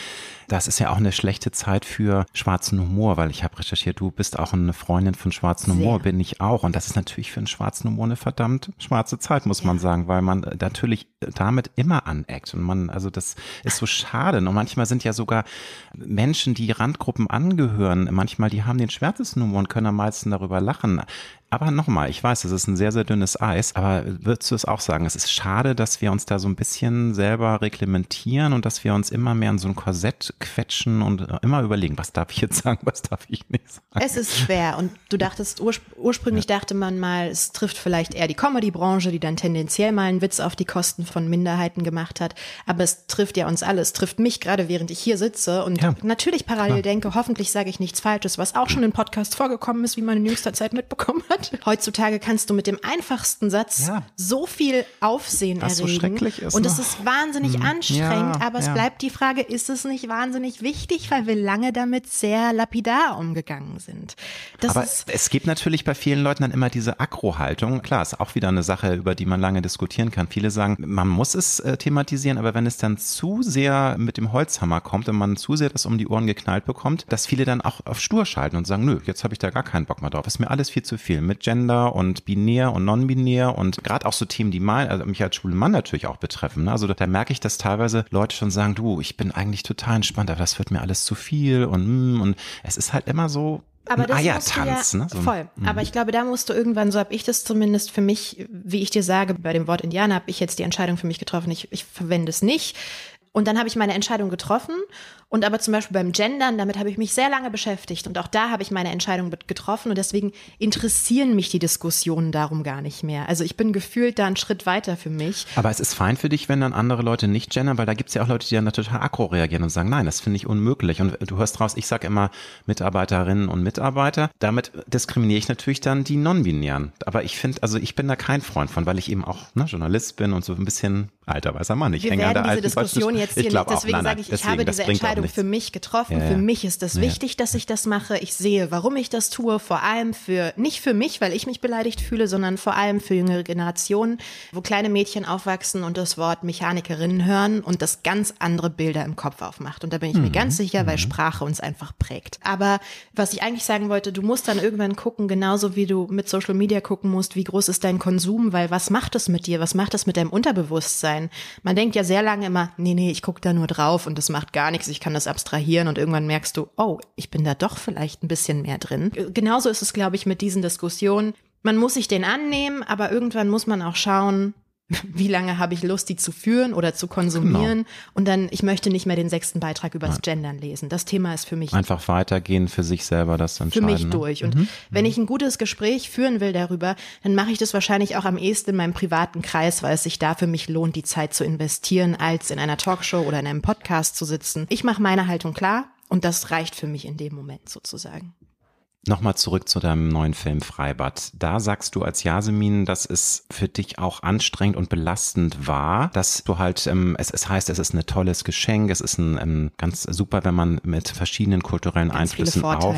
Das ist ja auch eine schlechte Zeit für schwarzen Humor, weil ich habe recherchiert, du bist auch eine Freundin von schwarzen Humor, bin ich auch. Und das ist natürlich für einen schwarzen Humor eine verdammt schwarze Zeit, muss ja. man sagen, weil man natürlich damit immer aneckt. Und man, also das ist so schade. Und manchmal sind ja sogar Menschen, die Randgruppen angehören, manchmal, die haben den schwärzesten Humor und können am meisten darüber lachen. Aber nochmal, ich weiß, es ist ein sehr, sehr dünnes Eis, aber würdest du es auch sagen, es ist schade, dass wir uns da so ein bisschen selber reglementieren und dass wir uns immer mehr in so ein Korsett quetschen und immer überlegen, was darf ich jetzt sagen, was darf ich nicht sagen. Es ist schwer und du dachtest, urspr ursprünglich ja. dachte man mal, es trifft vielleicht eher die Comedy-Branche, die dann tendenziell mal einen Witz auf die Kosten von Minderheiten gemacht hat, aber es trifft ja uns alle, es trifft mich gerade, während ich hier sitze und ja. natürlich parallel Klar. denke, hoffentlich sage ich nichts Falsches, was auch schon im Podcast vorgekommen ist, wie man in jüngster Zeit mitbekommen hat. Heutzutage kannst du mit dem einfachsten Satz ja. so viel Aufsehen Was erregen. So schrecklich ist. Und es ist wahnsinnig hm. anstrengend, aber es bleibt die Frage, ist es nicht wahnsinnig wichtig, weil wir lange damit sehr lapidar umgegangen sind. Das aber es gibt natürlich bei vielen Leuten dann immer diese Akro-Haltung. Klar, ist auch wieder eine Sache, über die man lange diskutieren kann. Viele sagen, man muss es äh, thematisieren, aber wenn es dann zu sehr mit dem Holzhammer kommt und man zu sehr das um die Ohren geknallt bekommt, dass viele dann auch auf stur schalten und sagen, nö, jetzt habe ich da gar keinen Bock mehr drauf. Ist mir alles viel zu viel mit Gender und binär und non-binär und gerade auch so Themen, die mein, also mich als schwulen Mann natürlich auch betreffen. Ne? Also da merke ich, dass teilweise Leute schon sagen, du, ich bin eigentlich total entspannt, aber das wird mir alles zu viel und mm, und es ist halt immer so aber ein das Eiertanz, ja, ne? So, voll. Mm. Aber ich glaube, da musst du irgendwann, so habe ich das zumindest für mich, wie ich dir sage, bei dem Wort Indianer habe ich jetzt die Entscheidung für mich getroffen, ich, ich verwende es nicht. Und dann habe ich meine Entscheidung getroffen und aber zum Beispiel beim Gendern, damit habe ich mich sehr lange beschäftigt und auch da habe ich meine Entscheidung getroffen und deswegen interessieren mich die Diskussionen darum gar nicht mehr. Also ich bin gefühlt da einen Schritt weiter für mich. Aber es ist fein für dich, wenn dann andere Leute nicht gendern, weil da gibt es ja auch Leute, die dann total aggro reagieren und sagen, nein, das finde ich unmöglich. Und du hörst raus, ich sage immer Mitarbeiterinnen und Mitarbeiter. Damit diskriminiere ich natürlich dann die Non-Binären. Aber ich finde, also ich bin da kein Freund von, weil ich eben auch ne, Journalist bin und so ein bisschen alter weißer Mann. Ich Wir werden diese Diskussion jetzt hier nicht, deswegen sage ich, ich deswegen, habe diese Entscheidung für mich getroffen. Ja, Für mich ist es ja. wichtig, dass ich das mache. Ich sehe, warum ich das tue. Vor allem für, nicht für mich, weil ich mich beleidigt fühle, sondern vor allem für jüngere Generationen, wo kleine Mädchen aufwachsen und das Wort Mechanikerinnen hören und das ganz andere Bilder im Kopf aufmacht. Und da bin ich mhm. mir ganz sicher, weil mhm. Sprache uns einfach prägt. Aber was ich eigentlich sagen wollte, du musst dann irgendwann gucken, genauso wie du mit Social Media gucken musst, wie groß ist dein Konsum, weil was macht es mit dir? Was macht es mit deinem Unterbewusstsein? Man denkt ja sehr lange immer, nee, nee, ich gucke da nur drauf und das macht gar nichts, ich kann das abstrahieren und irgendwann merkst du, oh, ich bin da doch vielleicht ein bisschen mehr drin. Genauso ist es, glaube ich, mit diesen Diskussionen. Man muss sich den annehmen, aber irgendwann muss man auch schauen, wie lange habe ich Lust, die zu führen oder zu konsumieren. Genau. Und dann, ich möchte nicht mehr den sechsten Beitrag übers Nein. Gendern lesen. Das Thema ist für mich. Einfach weitergehen, für sich selber das entscheiden. Für mich ne? durch. Und mhm. wenn mhm. ich ein gutes Gespräch führen will darüber, dann mache ich das wahrscheinlich auch am ehesten in meinem privaten Kreis, weil es sich da für mich lohnt, die Zeit zu investieren, als in einer Talkshow oder in einem Podcast zu sitzen. Ich mache meine Haltung klar und das reicht für mich in dem Moment sozusagen. Nochmal zurück zu deinem neuen Film Freibad. Da sagst du als Yasemin, dass es für dich auch anstrengend und belastend war, dass du halt, ähm, es, es heißt, es ist ein tolles Geschenk, es ist ein, ähm, ganz super, wenn man mit verschiedenen kulturellen ganz Einflüssen auf,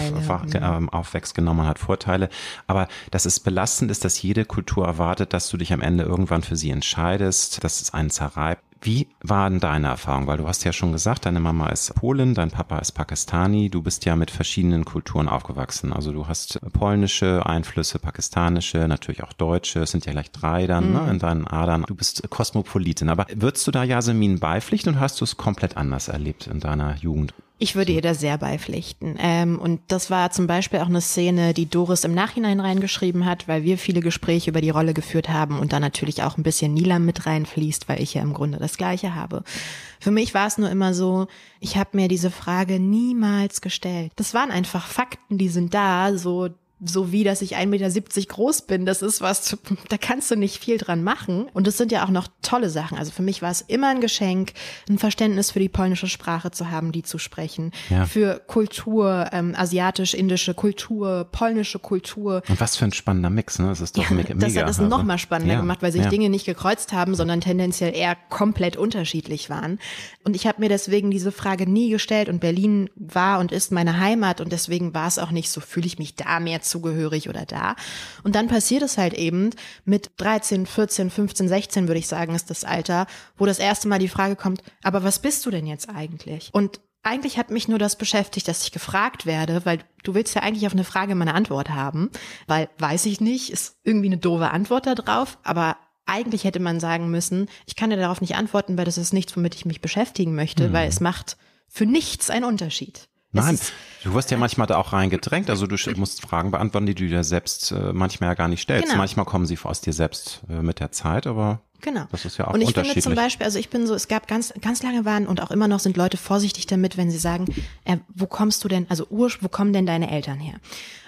äh, aufwächst, genau, man hat Vorteile. Aber dass es belastend ist, dass jede Kultur erwartet, dass du dich am Ende irgendwann für sie entscheidest, dass es einen zerreibt. Wie war denn deine Erfahrung? Weil du hast ja schon gesagt, deine Mama ist Polin, dein Papa ist Pakistani. Du bist ja mit verschiedenen Kulturen aufgewachsen. Also du hast polnische Einflüsse, pakistanische, natürlich auch deutsche. Es sind ja gleich drei dann ne, mhm. ne, in deinen Adern. Du bist Kosmopolitin. Aber würdest du da Yasemin beipflichten und hast du es komplett anders erlebt in deiner Jugend? Ich würde ihr da sehr beipflichten. Ähm, und das war zum Beispiel auch eine Szene, die Doris im Nachhinein reingeschrieben hat, weil wir viele Gespräche über die Rolle geführt haben und da natürlich auch ein bisschen Nilam mit reinfließt, weil ich ja im Grunde das Gleiche habe. Für mich war es nur immer so, ich habe mir diese Frage niemals gestellt. Das waren einfach Fakten, die sind da, so so wie, dass ich 1,70 Meter groß bin. Das ist was, da kannst du nicht viel dran machen. Und es sind ja auch noch tolle Sachen. Also für mich war es immer ein Geschenk, ein Verständnis für die polnische Sprache zu haben, die zu sprechen. Ja. Für Kultur, ähm, asiatisch-indische Kultur, polnische Kultur. Und was für ein spannender Mix, ne? Das ist doch ja, mega. Das hat es also. noch mal spannender ja, gemacht, weil sich ja. Dinge nicht gekreuzt haben, sondern tendenziell eher komplett unterschiedlich waren. Und ich habe mir deswegen diese Frage nie gestellt. Und Berlin war und ist meine Heimat. Und deswegen war es auch nicht so, fühle ich mich da mehr zugehörig oder da. Und dann passiert es halt eben mit 13, 14, 15, 16 würde ich sagen, ist das Alter, wo das erste Mal die Frage kommt, aber was bist du denn jetzt eigentlich? Und eigentlich hat mich nur das beschäftigt, dass ich gefragt werde, weil du willst ja eigentlich auf eine Frage meine Antwort haben, weil weiß ich nicht, ist irgendwie eine doofe Antwort da drauf, aber eigentlich hätte man sagen müssen, ich kann dir darauf nicht antworten, weil das ist nichts, womit ich mich beschäftigen möchte, mhm. weil es macht für nichts einen Unterschied. Nein, du wirst ja manchmal da auch reingedrängt. Also du musst Fragen beantworten, die du dir selbst äh, manchmal ja gar nicht stellst. Genau. Manchmal kommen sie aus dir selbst äh, mit der Zeit, aber Genau. Das ist ja auch Und ich finde zum Beispiel, also ich bin so, es gab ganz, ganz lange waren und auch immer noch sind Leute vorsichtig damit, wenn sie sagen, äh, wo kommst du denn, also Ur, wo kommen denn deine Eltern her?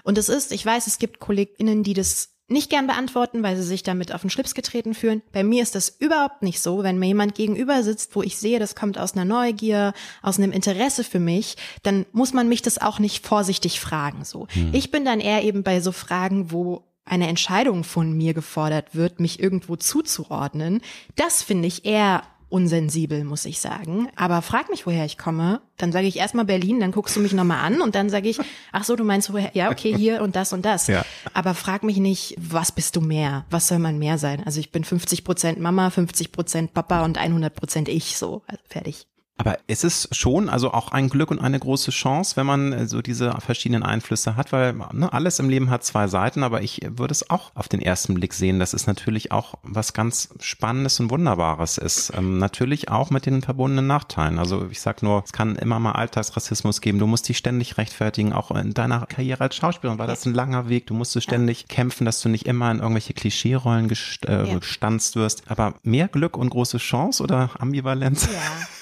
Und es ist, ich weiß, es gibt KollegInnen, die das nicht gern beantworten, weil sie sich damit auf den Schlips getreten fühlen. Bei mir ist das überhaupt nicht so. Wenn mir jemand gegenüber sitzt, wo ich sehe, das kommt aus einer Neugier, aus einem Interesse für mich, dann muss man mich das auch nicht vorsichtig fragen, so. Hm. Ich bin dann eher eben bei so Fragen, wo eine Entscheidung von mir gefordert wird, mich irgendwo zuzuordnen. Das finde ich eher unsensibel, muss ich sagen. Aber frag mich, woher ich komme. Dann sage ich erstmal Berlin, dann guckst du mich nochmal an und dann sage ich, ach so, du meinst woher? Ja, okay, hier und das und das. Ja. Aber frag mich nicht, was bist du mehr? Was soll man mehr sein? Also ich bin 50 Prozent Mama, 50 Prozent Papa und 100 Prozent ich, so. Also fertig. Aber ist es schon also auch ein Glück und eine große Chance, wenn man äh, so diese verschiedenen Einflüsse hat, weil ne, alles im Leben hat zwei Seiten, aber ich würde es auch auf den ersten Blick sehen, dass es natürlich auch was ganz Spannendes und Wunderbares ist. Ähm, natürlich auch mit den verbundenen Nachteilen. Also ich sag nur, es kann immer mal Alltagsrassismus geben. Du musst dich ständig rechtfertigen, auch in deiner Karriere als Schauspielerin war das ein langer Weg. Du musstest ständig ja. kämpfen, dass du nicht immer in irgendwelche Klischeerollen gest äh, ja. gestanzt wirst. Aber mehr Glück und große Chance oder Ambivalenz? Ja.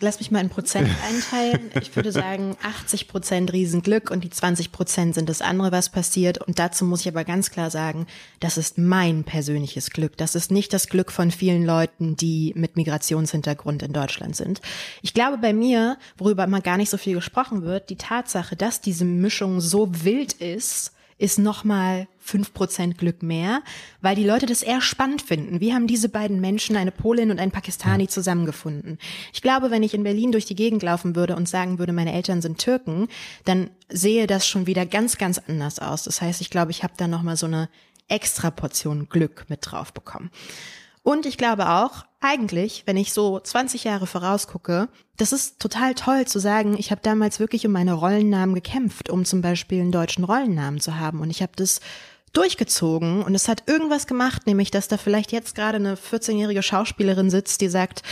Lass mich mal in Prozent einteilen. Ich würde sagen, 80 Prozent Riesenglück und die 20 Prozent sind das andere, was passiert. Und dazu muss ich aber ganz klar sagen, das ist mein persönliches Glück. Das ist nicht das Glück von vielen Leuten, die mit Migrationshintergrund in Deutschland sind. Ich glaube bei mir, worüber mal gar nicht so viel gesprochen wird, die Tatsache, dass diese Mischung so wild ist, ist nochmal fünf Prozent Glück mehr, weil die Leute das eher spannend finden. Wie haben diese beiden Menschen, eine Polin und ein Pakistani, zusammengefunden? Ich glaube, wenn ich in Berlin durch die Gegend laufen würde und sagen würde, meine Eltern sind Türken, dann sehe das schon wieder ganz, ganz anders aus. Das heißt, ich glaube, ich habe da nochmal so eine extra Portion Glück mit drauf bekommen. Und ich glaube auch, eigentlich, wenn ich so 20 Jahre vorausgucke, das ist total toll zu sagen, ich habe damals wirklich um meine Rollennamen gekämpft, um zum Beispiel einen deutschen Rollennamen zu haben. Und ich habe das durchgezogen und es hat irgendwas gemacht, nämlich dass da vielleicht jetzt gerade eine 14-jährige Schauspielerin sitzt, die sagt,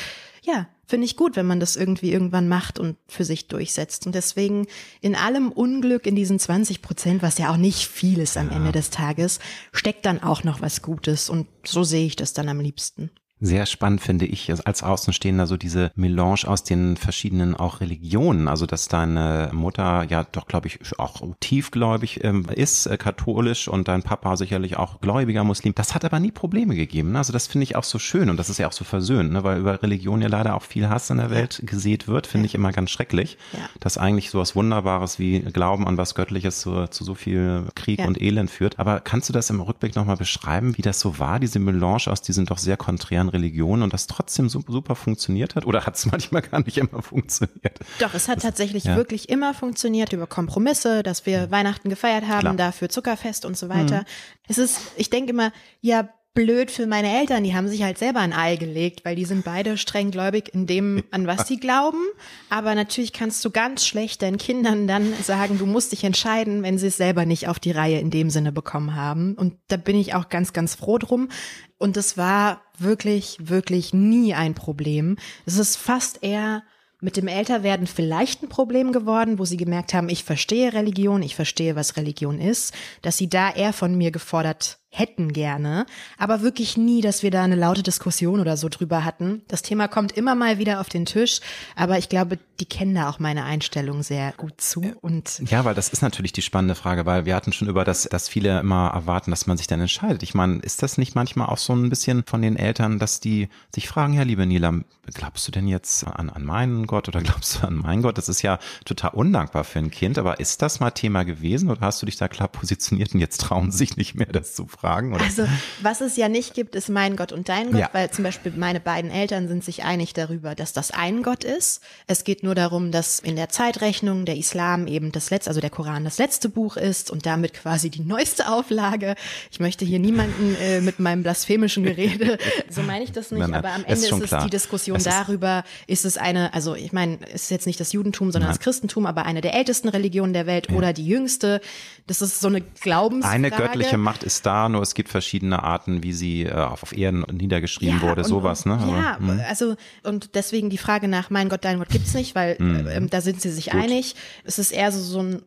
ja, finde ich gut, wenn man das irgendwie irgendwann macht und für sich durchsetzt. Und deswegen in allem Unglück in diesen 20 Prozent, was ja auch nicht viel ist am ja. Ende des Tages, steckt dann auch noch was Gutes. Und so sehe ich das dann am liebsten sehr spannend finde ich als Außenstehender so diese Melange aus den verschiedenen auch Religionen. Also dass deine Mutter ja doch, glaube ich, auch tiefgläubig ähm, ist, äh, katholisch und dein Papa sicherlich auch gläubiger Muslim. Das hat aber nie Probleme gegeben. Ne? Also das finde ich auch so schön und das ist ja auch so versöhnt, ne? weil über Religion ja leider auch viel Hass in der Welt gesät wird, finde ich immer ganz schrecklich. Ja. Dass eigentlich so was Wunderbares wie Glauben an was Göttliches zu, zu so viel Krieg ja. und Elend führt. Aber kannst du das im Rückblick nochmal beschreiben, wie das so war, diese Melange aus diesen doch sehr konträren Religion und das trotzdem super, super funktioniert hat? Oder hat es manchmal gar nicht immer funktioniert? Doch, es hat das, tatsächlich ja. wirklich immer funktioniert über Kompromisse, dass wir Weihnachten gefeiert haben, Klar. dafür Zuckerfest und so weiter. Mhm. Es ist, ich denke immer, ja, blöd für meine Eltern, die haben sich halt selber ein Ei gelegt, weil die sind beide streng gläubig in dem, an was sie glauben. Aber natürlich kannst du ganz schlecht deinen Kindern dann sagen, du musst dich entscheiden, wenn sie es selber nicht auf die Reihe in dem Sinne bekommen haben. Und da bin ich auch ganz, ganz froh drum. Und es war wirklich, wirklich nie ein Problem. Es ist fast eher mit dem Älterwerden vielleicht ein Problem geworden, wo sie gemerkt haben, ich verstehe Religion, ich verstehe, was Religion ist, dass sie da eher von mir gefordert hätten gerne, aber wirklich nie, dass wir da eine laute Diskussion oder so drüber hatten. Das Thema kommt immer mal wieder auf den Tisch, aber ich glaube, die kennen da auch meine Einstellung sehr gut zu und ja, weil das ist natürlich die spannende Frage, weil wir hatten schon über das, dass viele immer erwarten, dass man sich dann entscheidet. Ich meine, ist das nicht manchmal auch so ein bisschen von den Eltern, dass die sich fragen, ja, liebe Nila, glaubst du denn jetzt an, an meinen Gott oder glaubst du an meinen Gott? Das ist ja total undankbar für ein Kind, aber ist das mal Thema gewesen oder hast du dich da klar positioniert und jetzt trauen sich nicht mehr, das zu fragen? Fragen? Oder? Also, was es ja nicht gibt, ist mein Gott und dein Gott, ja. weil zum Beispiel meine beiden Eltern sind sich einig darüber, dass das ein Gott ist. Es geht nur darum, dass in der Zeitrechnung der Islam eben das letzte, also der Koran das letzte Buch ist und damit quasi die neueste Auflage. Ich möchte hier niemanden äh, mit meinem blasphemischen Gerede, so meine ich das nicht, nein, nein, aber am Ende ist, ist es klar. die Diskussion es darüber, ist es eine, also ich meine, es ist jetzt nicht das Judentum, sondern nein. das Christentum, aber eine der ältesten Religionen der Welt ja. oder die jüngste. Das ist so eine Glaubensfrage. Eine göttliche Macht ist da, nur es gibt verschiedene Arten, wie sie äh, auf Erden niedergeschrieben ja, wurde, und, sowas, ne? ja, aber, hm. also und deswegen die Frage nach mein Gott, dein Gott gibt's nicht, weil äh, da sind sie sich Gut. einig. Es ist eher so, so ein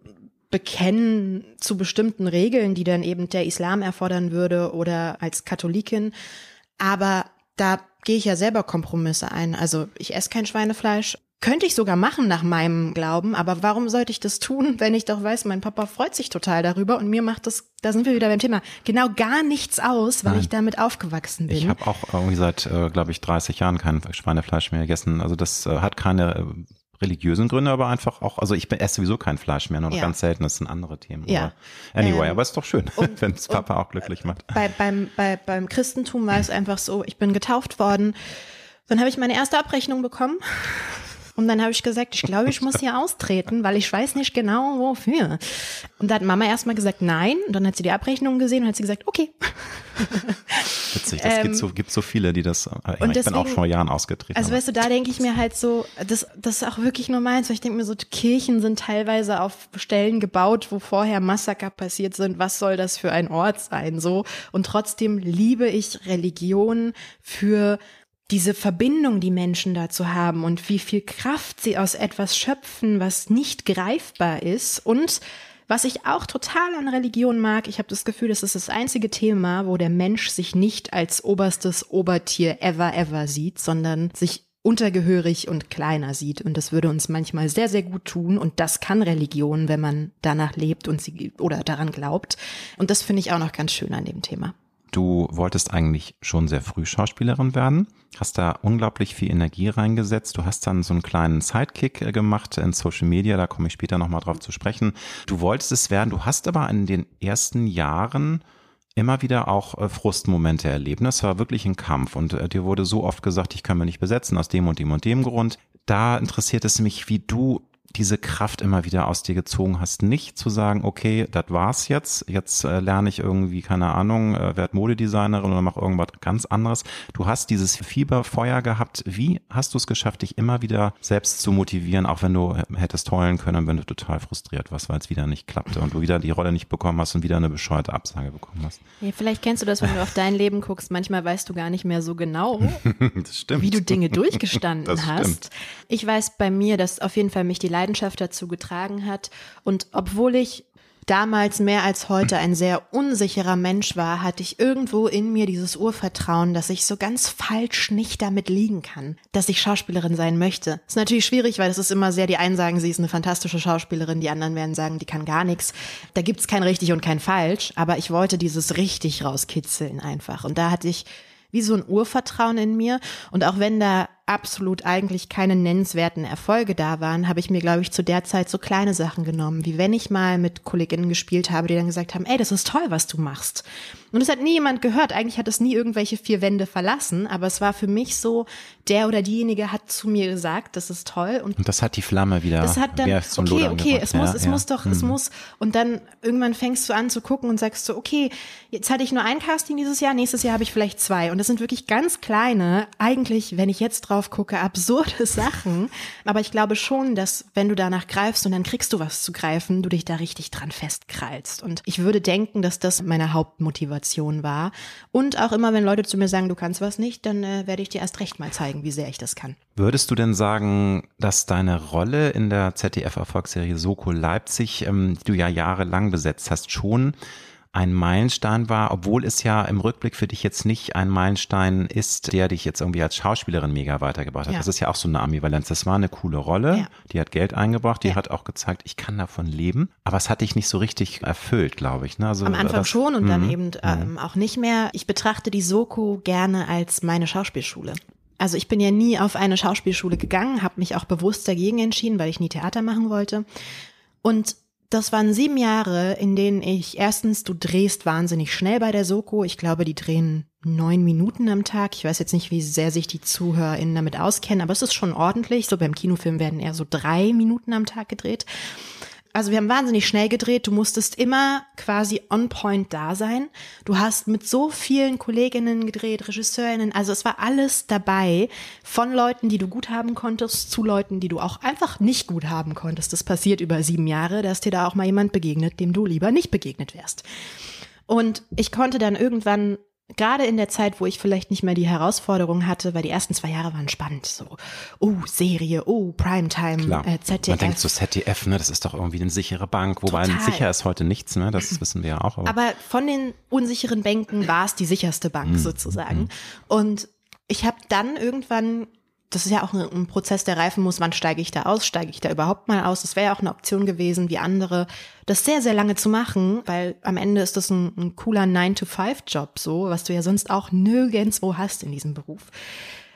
Bekennen zu bestimmten Regeln, die dann eben der Islam erfordern würde oder als Katholikin. Aber da gehe ich ja selber Kompromisse ein. Also ich esse kein Schweinefleisch, könnte ich sogar machen nach meinem Glauben, aber warum sollte ich das tun, wenn ich doch weiß, mein Papa freut sich total darüber und mir macht das, da sind wir wieder beim Thema, genau gar nichts aus, weil Nein. ich damit aufgewachsen bin. Ich habe auch irgendwie seit, äh, glaube ich, 30 Jahren kein Schweinefleisch mehr gegessen. Also das äh, hat keine äh, religiösen Gründe, aber einfach auch, also ich esse sowieso kein Fleisch mehr, nur ja. ganz selten, das sind andere Themen. Ja. Aber anyway, ähm, aber ist doch schön, wenn es Papa auch glücklich macht. Bei, beim, bei, beim Christentum war es einfach so, ich bin getauft worden, dann habe ich meine erste Abrechnung bekommen und dann habe ich gesagt, ich glaube, ich muss hier austreten, weil ich weiß nicht genau wofür. Und da hat Mama erstmal gesagt, nein. Und dann hat sie die Abrechnung gesehen und hat sie gesagt, okay. Witzig, das ähm, gibt, so, gibt so viele, die das, äh, ich, deswegen, bin auch schon vor Jahren ausgetreten. Also weißt du, da denke ich mir halt so, das, das ist auch wirklich nur meins, weil ich denke mir so, Kirchen sind teilweise auf Stellen gebaut, wo vorher Massaker passiert sind. Was soll das für ein Ort sein? So. Und trotzdem liebe ich Religion für diese Verbindung, die Menschen dazu haben und wie viel Kraft sie aus etwas schöpfen, was nicht greifbar ist und was ich auch total an Religion mag, ich habe das Gefühl, das ist das einzige Thema, wo der Mensch sich nicht als oberstes Obertier ever, ever sieht, sondern sich untergehörig und kleiner sieht. Und das würde uns manchmal sehr, sehr gut tun. Und das kann Religion, wenn man danach lebt und sie oder daran glaubt. Und das finde ich auch noch ganz schön an dem Thema. Du wolltest eigentlich schon sehr früh Schauspielerin werden, hast da unglaublich viel Energie reingesetzt. Du hast dann so einen kleinen Sidekick äh, gemacht in Social Media, da komme ich später nochmal drauf zu sprechen. Du wolltest es werden, du hast aber in den ersten Jahren immer wieder auch äh, Frustmomente erlebt. Das war wirklich ein Kampf und äh, dir wurde so oft gesagt, ich kann mir nicht besetzen aus dem und dem und dem Grund. Da interessiert es mich, wie du diese Kraft immer wieder aus dir gezogen hast, nicht zu sagen, okay, das war's jetzt, jetzt äh, lerne ich irgendwie, keine Ahnung, äh, werd Modedesignerin oder mach irgendwas ganz anderes. Du hast dieses Fieberfeuer gehabt. Wie hast du es geschafft, dich immer wieder selbst zu motivieren, auch wenn du hättest heulen können, wenn du total frustriert warst, weil es wieder nicht klappte und du wieder die Rolle nicht bekommen hast und wieder eine bescheuerte Absage bekommen hast? Ja, vielleicht kennst du das, wenn du auf dein Leben guckst. Manchmal weißt du gar nicht mehr so genau, wie du Dinge durchgestanden hast. Ich weiß bei mir, dass auf jeden Fall mich die Leidenschaft dazu getragen hat. Und obwohl ich damals mehr als heute ein sehr unsicherer Mensch war, hatte ich irgendwo in mir dieses Urvertrauen, dass ich so ganz falsch nicht damit liegen kann, dass ich Schauspielerin sein möchte. Ist natürlich schwierig, weil das ist immer sehr, die einen sagen, sie ist eine fantastische Schauspielerin, die anderen werden sagen, die kann gar nichts. Da gibt's kein richtig und kein falsch, aber ich wollte dieses richtig rauskitzeln einfach. Und da hatte ich wie so ein Urvertrauen in mir. Und auch wenn da absolut eigentlich keine nennenswerten Erfolge da waren, habe ich mir, glaube ich, zu der Zeit so kleine Sachen genommen, wie wenn ich mal mit Kolleginnen gespielt habe, die dann gesagt haben, ey, das ist toll, was du machst. Und es hat nie jemand gehört. Eigentlich hat es nie irgendwelche vier Wände verlassen, aber es war für mich so, der oder diejenige hat zu mir gesagt, das ist toll. Und, und das hat die Flamme wieder. Das hat dann, okay, okay, es muss, ja, es ja. muss doch, mhm. es muss. Und dann irgendwann fängst du an zu gucken und sagst so, okay, jetzt hatte ich nur ein Casting dieses Jahr, nächstes Jahr habe ich vielleicht zwei. Und das sind wirklich ganz kleine, eigentlich, wenn ich jetzt drauf drauf gucke, absurde Sachen. Aber ich glaube schon, dass wenn du danach greifst und dann kriegst du was zu greifen, du dich da richtig dran festkrallst. Und ich würde denken, dass das meine Hauptmotivation war. Und auch immer, wenn Leute zu mir sagen, du kannst was nicht, dann äh, werde ich dir erst recht mal zeigen, wie sehr ich das kann. Würdest du denn sagen, dass deine Rolle in der ZDF-Erfolgsserie Soko Leipzig, ähm, die du ja jahrelang besetzt hast, schon ein Meilenstein war, obwohl es ja im Rückblick für dich jetzt nicht ein Meilenstein ist, der dich jetzt irgendwie als Schauspielerin mega weitergebracht hat. Ja. Das ist ja auch so eine Ambivalenz. Das war eine coole Rolle, ja. die hat Geld eingebracht, die ja. hat auch gezeigt, ich kann davon leben, aber es hat dich nicht so richtig erfüllt, glaube ich. Ne? Also, Am Anfang das, schon und dann mhm. eben ähm, mhm. auch nicht mehr. Ich betrachte die Soko gerne als meine Schauspielschule. Also ich bin ja nie auf eine Schauspielschule gegangen, habe mich auch bewusst dagegen entschieden, weil ich nie Theater machen wollte. Und das waren sieben Jahre, in denen ich erstens, du drehst wahnsinnig schnell bei der Soko. Ich glaube, die drehen neun Minuten am Tag. Ich weiß jetzt nicht, wie sehr sich die ZuhörerInnen damit auskennen, aber es ist schon ordentlich. So beim Kinofilm werden eher so drei Minuten am Tag gedreht also wir haben wahnsinnig schnell gedreht. Du musstest immer quasi on point da sein. Du hast mit so vielen Kolleginnen gedreht, Regisseurinnen. Also es war alles dabei von Leuten, die du gut haben konntest, zu Leuten, die du auch einfach nicht gut haben konntest. Das passiert über sieben Jahre, dass dir da auch mal jemand begegnet, dem du lieber nicht begegnet wärst. Und ich konnte dann irgendwann gerade in der Zeit, wo ich vielleicht nicht mehr die Herausforderung hatte, weil die ersten zwei Jahre waren spannend, so, oh, Serie, oh, Primetime, äh, ZDF. Man denkt so ZDF, ne, das ist doch irgendwie eine sichere Bank, wobei Total. sicher ist heute nichts, ne, das wissen wir ja auch. Aber, aber von den unsicheren Bänken war es die sicherste Bank mhm. sozusagen. Mhm. Und ich habe dann irgendwann das ist ja auch ein, ein, Prozess, der reifen muss, wann steige ich da aus, steige ich da überhaupt mal aus. Das wäre ja auch eine Option gewesen, wie andere, das sehr, sehr lange zu machen, weil am Ende ist das ein, ein cooler 9-to-5-Job, so, was du ja sonst auch nirgendwo hast in diesem Beruf.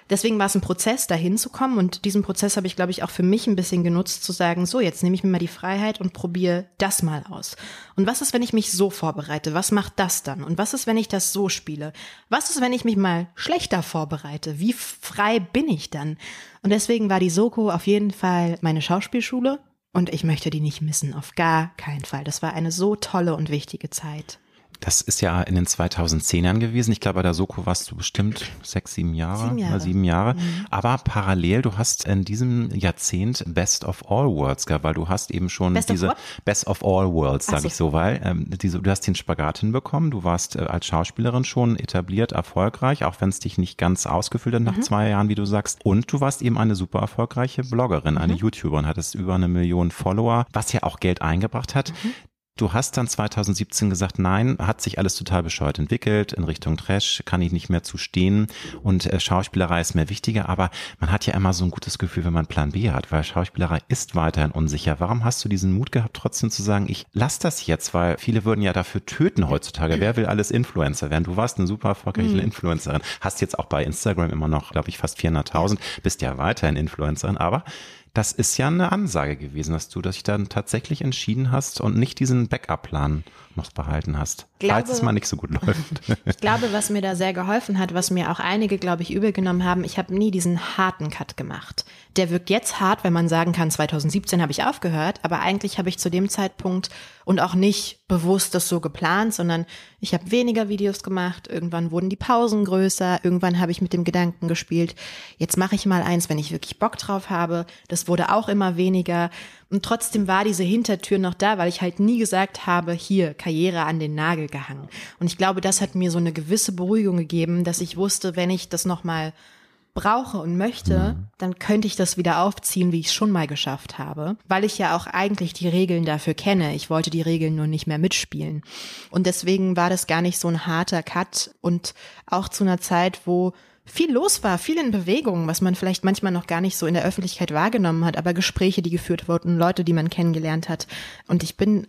Deswegen war es ein Prozess, dahin zu kommen. Und diesen Prozess habe ich, glaube ich, auch für mich ein bisschen genutzt, zu sagen, so, jetzt nehme ich mir mal die Freiheit und probiere das mal aus. Und was ist, wenn ich mich so vorbereite? Was macht das dann? Und was ist, wenn ich das so spiele? Was ist, wenn ich mich mal schlechter vorbereite? Wie frei bin ich dann? Und deswegen war die Soko auf jeden Fall meine Schauspielschule. Und ich möchte die nicht missen, auf gar keinen Fall. Das war eine so tolle und wichtige Zeit. Das ist ja in den 2010ern gewesen. Ich glaube, bei der Soko warst du bestimmt sechs, sieben Jahre. Sieben Jahre. Sieben Jahre. Mhm. Aber parallel, du hast in diesem Jahrzehnt Best of All Worlds gehabt, weil du hast eben schon Best diese Best of All Worlds, sage so. ich so, weil ähm, diese, du hast den Spagat hinbekommen. Du warst äh, als Schauspielerin schon etabliert, erfolgreich, auch wenn es dich nicht ganz ausgefüllt hat nach mhm. zwei Jahren, wie du sagst. Und du warst eben eine super erfolgreiche Bloggerin, eine mhm. YouTuberin, hattest über eine Million Follower, was ja auch Geld eingebracht hat. Du hast dann 2017 gesagt, nein, hat sich alles total bescheuert entwickelt in Richtung Trash, kann ich nicht mehr zu stehen und äh, Schauspielerei ist mehr wichtiger, aber man hat ja immer so ein gutes Gefühl, wenn man Plan B hat, weil Schauspielerei ist weiterhin unsicher. Warum hast du diesen Mut gehabt, trotzdem zu sagen, ich lass das jetzt, weil viele würden ja dafür töten heutzutage. Wer will alles Influencer werden? Du warst eine super erfolgreiche mhm. Influencerin, hast jetzt auch bei Instagram immer noch, glaube ich, fast 400.000, bist ja weiterhin Influencerin, aber Das ist ja eine Ansage gewesen, dass du dich dann tatsächlich entschieden hast und nicht diesen Backup-Plan noch behalten hast, glaube, falls es mal nicht so gut läuft. ich glaube, was mir da sehr geholfen hat, was mir auch einige, glaube ich, übel genommen haben, ich habe nie diesen harten Cut gemacht. Der wirkt jetzt hart, wenn man sagen kann, 2017 habe ich aufgehört, aber eigentlich habe ich zu dem Zeitpunkt und auch nicht bewusst das so geplant, sondern ich habe weniger Videos gemacht, irgendwann wurden die Pausen größer, irgendwann habe ich mit dem Gedanken gespielt, jetzt mache ich mal eins, wenn ich wirklich Bock drauf habe. Das wurde auch immer weniger und trotzdem war diese Hintertür noch da, weil ich halt nie gesagt habe, hier, Karriere an den Nagel gehangen. Und ich glaube, das hat mir so eine gewisse Beruhigung gegeben, dass ich wusste, wenn ich das nochmal brauche und möchte, mhm. dann könnte ich das wieder aufziehen, wie ich es schon mal geschafft habe, weil ich ja auch eigentlich die Regeln dafür kenne. Ich wollte die Regeln nur nicht mehr mitspielen. Und deswegen war das gar nicht so ein harter Cut und auch zu einer Zeit, wo viel los war, viel in Bewegung, was man vielleicht manchmal noch gar nicht so in der Öffentlichkeit wahrgenommen hat, aber Gespräche, die geführt wurden, Leute, die man kennengelernt hat. Und ich bin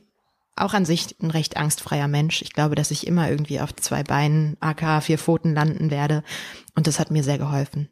auch an sich ein recht angstfreier Mensch. Ich glaube, dass ich immer irgendwie auf zwei Beinen, AK, vier Pfoten landen werde. Und das hat mir sehr geholfen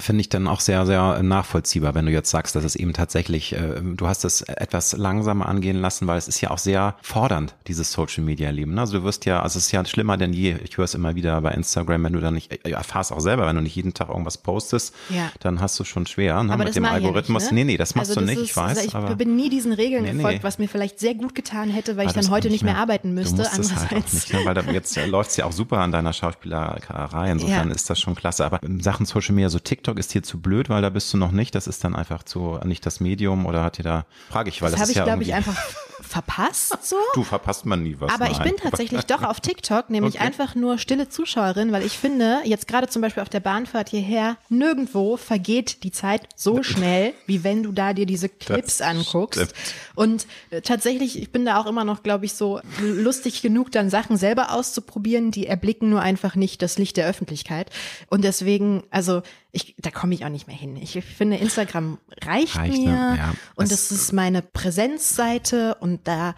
finde ich dann auch sehr, sehr nachvollziehbar, wenn du jetzt sagst, dass es eben tatsächlich, äh, du hast es etwas langsamer angehen lassen, weil es ist ja auch sehr fordernd, dieses Social Media Leben. Ne? Also du wirst ja, also es ist ja schlimmer denn je. Ich höre es immer wieder bei Instagram, wenn du dann nicht, äh, erfahrst auch selber, wenn du nicht jeden Tag irgendwas postest, ja. dann hast du schon schwer ne? aber mit dem Algorithmus. Ja nicht, ne? Nee, nee, das machst also du nicht, ist, ich weiß. Also ich bin nie diesen Regeln nee, gefolgt, nee. was mir vielleicht sehr gut getan hätte, weil aber ich dann heute nicht mehr, mehr arbeiten müsste. Du musst halt auch nicht, ne? weil da, jetzt äh, läuft es ja auch super an deiner Schauspielerei. Insofern ja. ist das schon klasse. Aber in Sachen Social Media, so TikTok ist hier zu blöd, weil da bist du noch nicht. Das ist dann einfach zu nicht das Medium oder hat ihr da, frage ich, weil das, das ist ich, ja glaube ich, einfach verpasst so. Du verpasst man nie was. Aber nein. ich bin tatsächlich doch auf TikTok, nämlich okay. einfach nur stille Zuschauerin, weil ich finde, jetzt gerade zum Beispiel auf der Bahnfahrt hierher, nirgendwo vergeht die Zeit so schnell, wie wenn du da dir diese Clips das anguckst. Stimmt. Und äh, tatsächlich, ich bin da auch immer noch, glaube ich, so lustig genug, dann Sachen selber auszuprobieren, die erblicken nur einfach nicht das Licht der Öffentlichkeit. Und deswegen, also ich, da komme ich auch nicht mehr hin. Ich finde, Instagram reicht, reicht mir ne? ja, und das ist meine Präsenzseite und da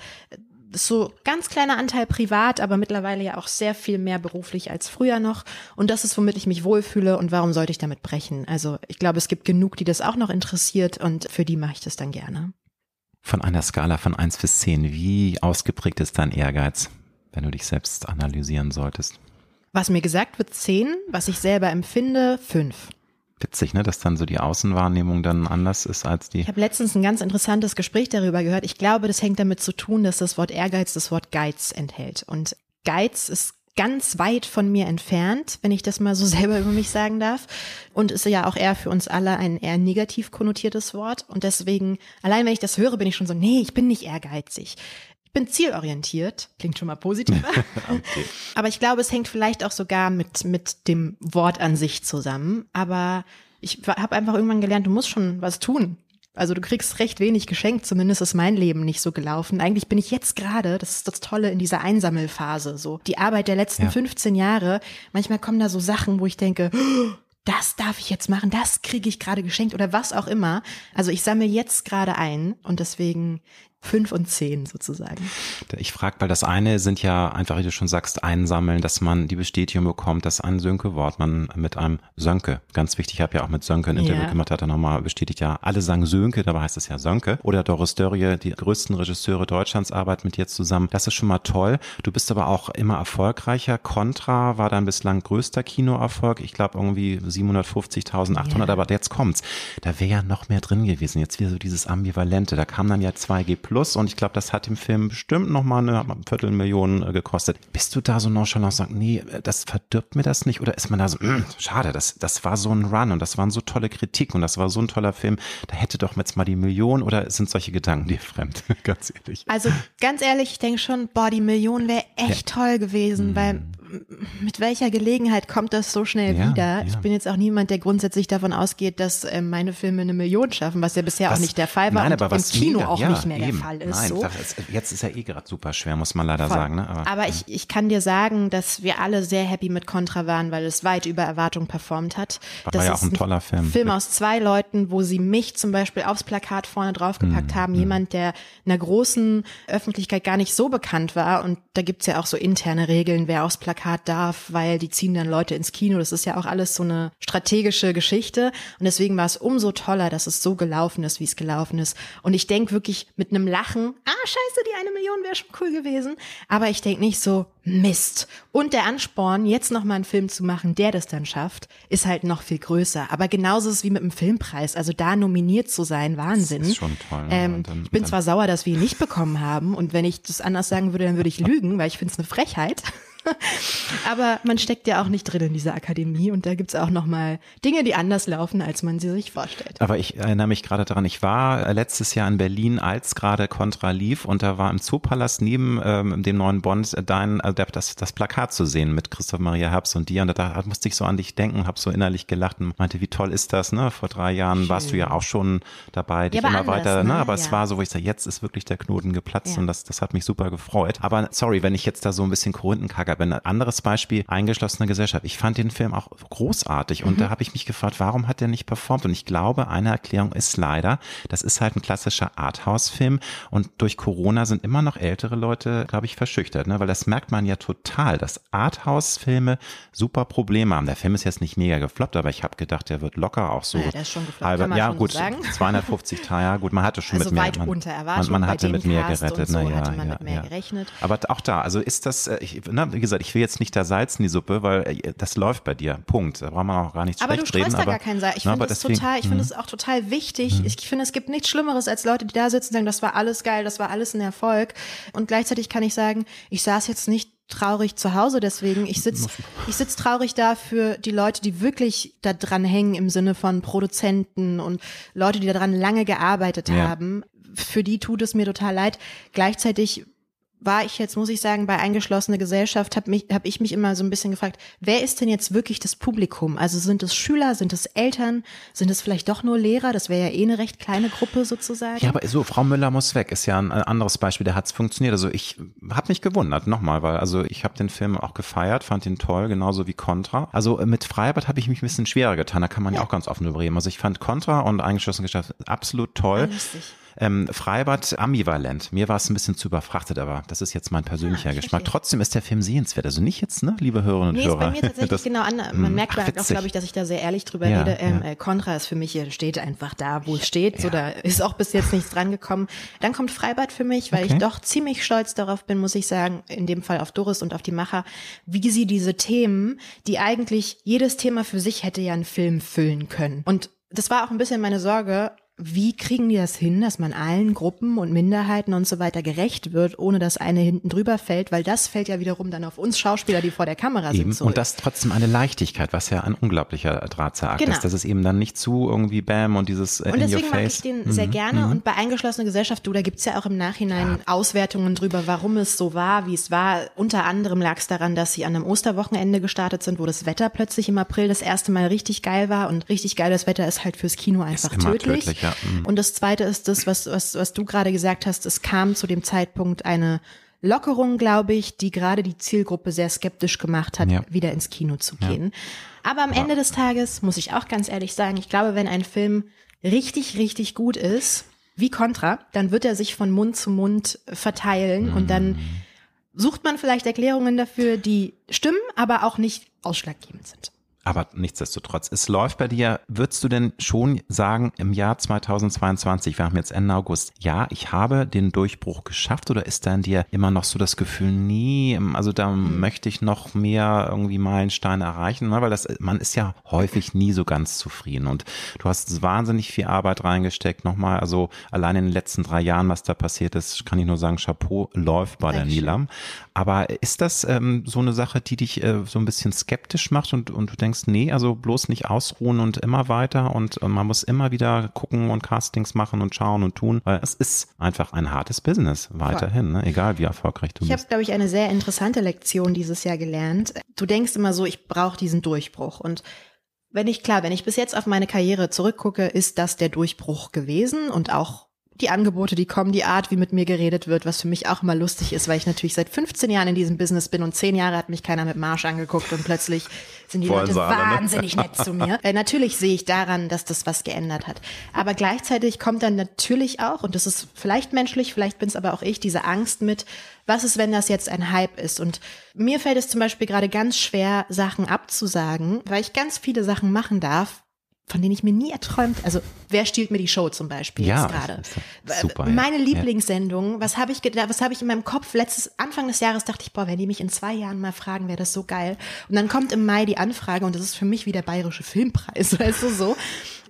ist so ganz kleiner Anteil privat, aber mittlerweile ja auch sehr viel mehr beruflich als früher noch. Und das ist, womit ich mich wohlfühle und warum sollte ich damit brechen? Also ich glaube, es gibt genug, die das auch noch interessiert und für die mache ich das dann gerne. Von einer Skala von eins bis zehn, wie ausgeprägt ist dein Ehrgeiz, wenn du dich selbst analysieren solltest? Was mir gesagt wird, zehn, was ich selber empfinde, fünf. Witzig, ne, dass dann so die Außenwahrnehmung dann anders ist als die. Ich habe letztens ein ganz interessantes Gespräch darüber gehört. Ich glaube, das hängt damit zu tun, dass das Wort Ehrgeiz das Wort Geiz enthält. Und Geiz ist ganz weit von mir entfernt, wenn ich das mal so selber über mich sagen darf. Und ist ja auch eher für uns alle ein eher negativ konnotiertes Wort. Und deswegen, allein wenn ich das höre, bin ich schon so, nee, ich bin nicht ehrgeizig bin zielorientiert, klingt schon mal positiver. okay. Aber ich glaube, es hängt vielleicht auch sogar mit, mit dem Wort an sich zusammen. Aber ich habe einfach irgendwann gelernt, du musst schon was tun. Also du kriegst recht wenig geschenkt, zumindest ist mein Leben nicht so gelaufen. Eigentlich bin ich jetzt gerade, das ist das Tolle, in dieser Einsammelphase. So die Arbeit der letzten ja. 15 Jahre. Manchmal kommen da so Sachen, wo ich denke, oh, das darf ich jetzt machen, das kriege ich gerade geschenkt oder was auch immer. Also ich sammle jetzt gerade ein und deswegen fünf und zehn sozusagen. Ich frage, weil das eine sind ja einfach, wie du schon sagst, einsammeln, dass man die Bestätigung bekommt, dass ein Sönke Wortmann mit einem Sönke, ganz wichtig, ich habe ja auch mit Sönke ein Interview ja. gemacht, hat er nochmal bestätigt, ja, alle sagen Sönke, dabei heißt es ja Sönke. Oder Doris Dörrie, die größten Regisseure Deutschlands, arbeiten mit dir zusammen. Das ist schon mal toll. Du bist aber auch immer erfolgreicher. Contra war dein bislang größter Kinoerfolg. Ich glaube irgendwie 750.800, ja. aber jetzt kommt's. Da wäre ja noch mehr drin gewesen. Jetzt wieder so dieses Ambivalente. Da kam dann ja 2G plus und ich glaube, das hat dem Film bestimmt noch mal eine Viertelmillion äh, gekostet. Bist du da so nonchalant und sagst, nee, das verdirbt mir das nicht? Oder ist man da so, mh, schade, das, das war so ein Run und das waren so tolle Kritik und das war so ein toller Film, da hätte doch jetzt mal die Million oder sind solche Gedanken dir fremd? ganz ehrlich. Also ganz ehrlich, ich denke schon, boah, die Million wäre echt ja. toll gewesen, mhm. weil mit welcher Gelegenheit kommt das so schnell ja, wieder? Ja. Ich bin jetzt auch niemand, der grundsätzlich davon ausgeht, dass äh, meine Filme eine Million schaffen, was ja bisher was, auch nicht der Fall war nein, aber was im Kino mega, auch ja, nicht mehr eben, der Fall ist. Nein, so. jetzt ist ja eh gerade super schwer, muss man leider Voll. sagen. Ne? Aber, aber ich, ich kann dir sagen, dass wir alle sehr happy mit Contra waren, weil es weit über Erwartung performt hat. War das ja auch ein toller Film. Film aus zwei Leuten, wo sie mich zum Beispiel aufs Plakat vorne draufgepackt mhm. haben. Mhm. Jemand, der in einer großen Öffentlichkeit gar nicht so bekannt war. Und da gibt's ja auch so interne Regeln, wer aufs Plakat Filmplakat darf, weil die ziehen dann Leute ins Kino. Das ist ja auch alles so eine strategische Geschichte. Und deswegen war es umso toller, dass es so gelaufen ist, wie es gelaufen ist. Und ich denke wirklich mit einem Lachen, ah, scheiße, die eine Million wäre schon cool gewesen. Aber ich denke nicht so, Mist. Und der Ansporn, jetzt nochmal einen Film zu machen, der das dann schafft, ist halt noch viel größer. Aber genauso ist es wie mit dem Filmpreis. Also da nominiert zu sein, Wahnsinn. Das ist schon toll. Ähm, dann, ich bin zwar sauer, dass wir ihn nicht bekommen haben. Und wenn ich das anders sagen würde, dann würde ich lügen, weil ich finde es eine Frechheit. Aber man steckt ja auch nicht drin in dieser Akademie und da gibt's auch nochmal Dinge, die anders laufen, als man sie sich vorstellt. Aber ich erinnere mich gerade daran, ich war letztes Jahr in Berlin, als gerade Contra lief und da war im Zoopalast neben ähm, dem neuen Bond dein, also das, das Plakat zu sehen mit Christoph Maria Herbst und dir und da, da musste ich so an dich denken, habe so innerlich gelacht und meinte, wie toll ist das, ne? Vor drei Jahren Schön. warst du ja auch schon dabei, dich ja, immer anders, weiter, ne? ne? Aber ja. es war so, wo ich sage, jetzt ist wirklich der Knoten geplatzt ja. und das, das hat mich super gefreut. Aber sorry, wenn ich jetzt da so ein bisschen Korinthenkacker bin, anderes Beispiel, eingeschlossene Gesellschaft. Ich fand den Film auch großartig und mhm. da habe ich mich gefragt, warum hat der nicht performt? Und ich glaube, eine Erklärung ist leider, das ist halt ein klassischer Arthouse-Film und durch Corona sind immer noch ältere Leute, glaube ich, verschüchtert, ne? weil das merkt man ja total, dass Arthouse-Filme super Probleme haben. Der Film ist jetzt nicht mega gefloppt, aber ich habe gedacht, der wird locker auch so. Ja, der ist schon gefloppt, halber, kann man ja schon gut, so sagen. 250 Tage, gut, man hatte schon also mit mehr. weit man, unter Erwartung. Man, man hatte mit mehr gerettet, so na ja, ja, mehr ja. gerechnet. Aber auch da, also ist das, äh, ich, na, wie gesagt, ich will jetzt nicht da Salz in die Suppe, weil äh, das läuft bei dir. Punkt. Da braucht man auch gar nichts aber schlecht reden. Aber du da gar keinen Salz. Ich finde es total, ich finde es auch total wichtig. Mhm. Ich finde, es gibt nichts Schlimmeres als Leute, die da sitzen und sagen, das war alles geil, das war alles ein Erfolg. Und gleichzeitig kann ich sagen, ich saß jetzt nicht traurig zu Hause deswegen. Ich sitz, ich sitz traurig da für die Leute, die wirklich da dran hängen im Sinne von Produzenten und Leute, die daran lange gearbeitet ja. haben. Für die tut es mir total leid. Gleichzeitig war ich jetzt, muss ich sagen, bei eingeschlossene Gesellschaft, habe hab ich mich immer so ein bisschen gefragt, wer ist denn jetzt wirklich das Publikum? Also sind es Schüler, sind es Eltern, sind es vielleicht doch nur Lehrer? Das wäre ja eh eine recht kleine Gruppe sozusagen. Ja, aber so, Frau Müller muss weg, ist ja ein anderes Beispiel, da hat es funktioniert. Also ich habe mich gewundert, nochmal, weil also ich habe den Film auch gefeiert, fand ihn toll, genauso wie Contra. Also mit Freibad habe ich mich ein bisschen schwerer getan, da kann man ja, ja auch ganz offen drüber reden. Also ich fand Contra und eingeschlossene Gesellschaft absolut toll. Lustig. Ähm, Freibad ambivalent. Mir war es ein bisschen zu überfrachtet, aber das ist jetzt mein persönlicher ah, Geschmack. Trotzdem ist der Film sehenswert. Also nicht jetzt, ne, liebe Hörerinnen und nee, Hörer. Nee, ist bei mir tatsächlich das, genau an. Man hm, merkt ach, auch, glaube ich, dass ich da sehr ehrlich drüber ja, rede. Ähm, ja. Contra ist für mich, steht einfach da, wo es steht. Ja. So, da ist auch bis jetzt nichts dran gekommen. Dann kommt Freibad für mich, weil okay. ich doch ziemlich stolz darauf bin, muss ich sagen, in dem Fall auf Doris und auf die Macher, wie sie diese Themen, die eigentlich jedes Thema für sich hätte ja einen Film füllen können. Und das war auch ein bisschen meine Sorge, wie kriegen die das hin, dass man allen Gruppen und Minderheiten und so weiter gerecht wird, ohne dass eine hinten drüber fällt? Weil das fällt ja wiederum dann auf uns Schauspieler, die vor der Kamera eben. sind. Zurück. Und das trotzdem eine Leichtigkeit, was ja ein unglaublicher Drahtseilakt genau. ist. Das ist eben dann nicht zu irgendwie Bam und dieses äh, Und deswegen mag ich den mhm. sehr gerne. Mhm. Und bei eingeschlossener Gesellschaft, du, da gibt's ja auch im Nachhinein ja. Auswertungen drüber, warum es so war, wie es war. Unter anderem lag es daran, dass sie an einem Osterwochenende gestartet sind, wo das Wetter plötzlich im April das erste Mal richtig geil war. Und richtig geiles Wetter ist halt fürs Kino einfach tödlich. tödlich ja. Mhm. Und das zweite ist das, was, was, was du gerade gesagt hast, es kam zu dem Zeitpunkt eine Lockerung, glaube ich, die gerade die Zielgruppe sehr skeptisch gemacht hat, ja. wieder ins Kino zu gehen. Ja. Aber am Ende des Tages muss ich auch ganz ehrlich sagen, ich glaube, wenn ein Film richtig, richtig gut ist, wie Contra, dann wird er sich von Mund zu Mund verteilen mhm. und dann mhm. sucht man vielleicht Erklärungen dafür, die stimmen, aber auch nicht ausschlaggebend sind. Aber nichtsdestotrotz, es läuft bei dir. Würdest du denn schon sagen, im Jahr 2022, wir haben jetzt Ende August, ja, ich habe den Durchbruch geschafft oder ist da in dir immer noch so das Gefühl, nee, also da mhm. möchte ich noch mehr irgendwie Meilensteine erreichen, ne? weil das, man ist ja häufig nie so ganz zufrieden und du hast wahnsinnig viel Arbeit reingesteckt, nochmal, also allein in den letzten drei Jahren, was da passiert ist, kann ich nur sagen, Chapeau läuft bei Dankeschön. der Nilam. Aber ist das ähm, so eine Sache, die dich äh, so ein bisschen skeptisch macht und, und du denkst, nee, also bloß nicht ausruhen und immer weiter und äh, man muss immer wieder gucken und Castings machen und schauen und tun, weil es ist einfach ein hartes Business weiterhin, ne? egal wie erfolgreich du ich bist. Ich habe, glaube ich, eine sehr interessante Lektion dieses Jahr gelernt. Du denkst immer so, ich brauche diesen Durchbruch und wenn ich, klar, wenn ich bis jetzt auf meine Karriere zurückgucke, ist das der Durchbruch gewesen und auch die Angebote, die kommen, die Art, wie mit mir geredet wird, was für mich auch immer lustig ist, weil ich natürlich seit 15 Jahren in diesem Business bin und 10 Jahre hat mich keiner mit Marsch angeguckt und plötzlich sind die Wollen Leute sie alle, ne? wahnsinnig nett zu mir. Äh, natürlich sehe ich daran, dass das was geändert hat. Aber gleichzeitig kommt dann natürlich auch, und das ist vielleicht menschlich, vielleicht bin es aber auch ich, diese Angst mit, was ist, wenn das jetzt ein Hype ist? Und mir fällt es zum Beispiel gerade ganz schwer, Sachen abzusagen, weil ich ganz viele Sachen machen darf, von denen ich mir nie erträumt, also wer stiehlt mir die Show zum Beispiel Ja, jetzt gerade? super, ja. Meine Lieblingssendung, was habe ich gedacht, was habe ich in meinem Kopf letztes Anfang des Jahres dachte ich, boah, wenn die mich in zwei Jahren mal fragen, wäre das so geil. Und dann kommt im Mai die Anfrage und das ist für mich wie der bayerische Filmpreis, weißt du so.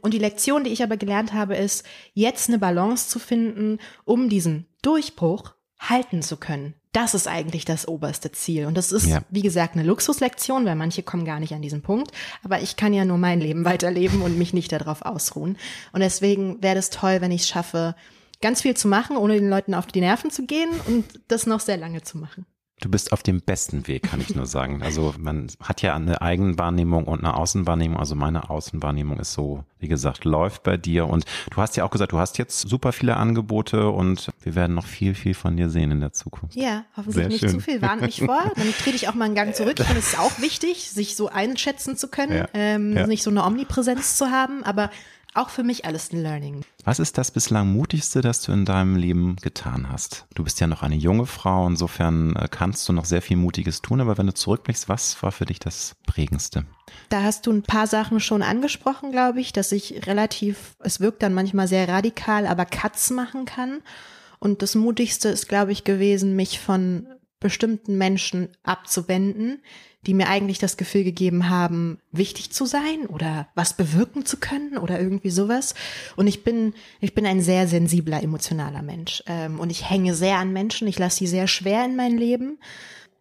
Und die Lektion, die ich aber gelernt habe, ist, jetzt eine Balance zu finden, um diesen Durchbruch halten zu können. Das ist eigentlich das oberste Ziel. Und das ist, Ja. wie gesagt, eine Luxuslektion, weil manche kommen gar nicht an diesen Punkt. Aber ich kann ja nur mein Leben weiterleben und mich nicht darauf ausruhen. Und deswegen wäre es toll, wenn ich es schaffe, ganz viel zu machen, ohne den Leuten auf die Nerven zu gehen und das noch sehr lange zu machen. Du bist auf dem besten Weg, kann ich nur sagen. Also man hat ja eine Eigenwahrnehmung und eine Außenwahrnehmung. Also meine Außenwahrnehmung ist so, wie gesagt, läuft bei dir. Und du hast ja auch gesagt, du hast jetzt super viele Angebote und wir werden noch viel, viel von dir sehen in der Zukunft. Ja, hoffentlich Sehr nicht schön. zu viel. Warnt mich vor. Dann trete ich auch mal einen Gang zurück. Ich finde, es ist auch wichtig, sich so einschätzen zu können, Ja. ähm, Ja. nicht so eine Omnipräsenz zu haben, aber auch für mich alles ein Learning. Was ist das bislang mutigste, das du in deinem Leben getan hast? Du bist ja noch eine junge Frau, insofern äh, kannst du noch sehr viel Mutiges tun, aber wenn du zurückblickst, was war für dich das prägendste? Da hast du ein paar Sachen schon angesprochen, glaube ich, dass ich relativ, es wirkt dann manchmal sehr radikal, aber Cuts machen kann. Und das Mutigste ist, glaube ich, gewesen, mich von bestimmten Menschen abzuwenden, die mir eigentlich das Gefühl gegeben haben, wichtig zu sein oder was bewirken zu können oder irgendwie sowas. Und ich bin, ich bin ein sehr sensibler, emotionaler Mensch. Ähm, und ich hänge sehr an Menschen. Ich lasse sie sehr schwer in mein Leben.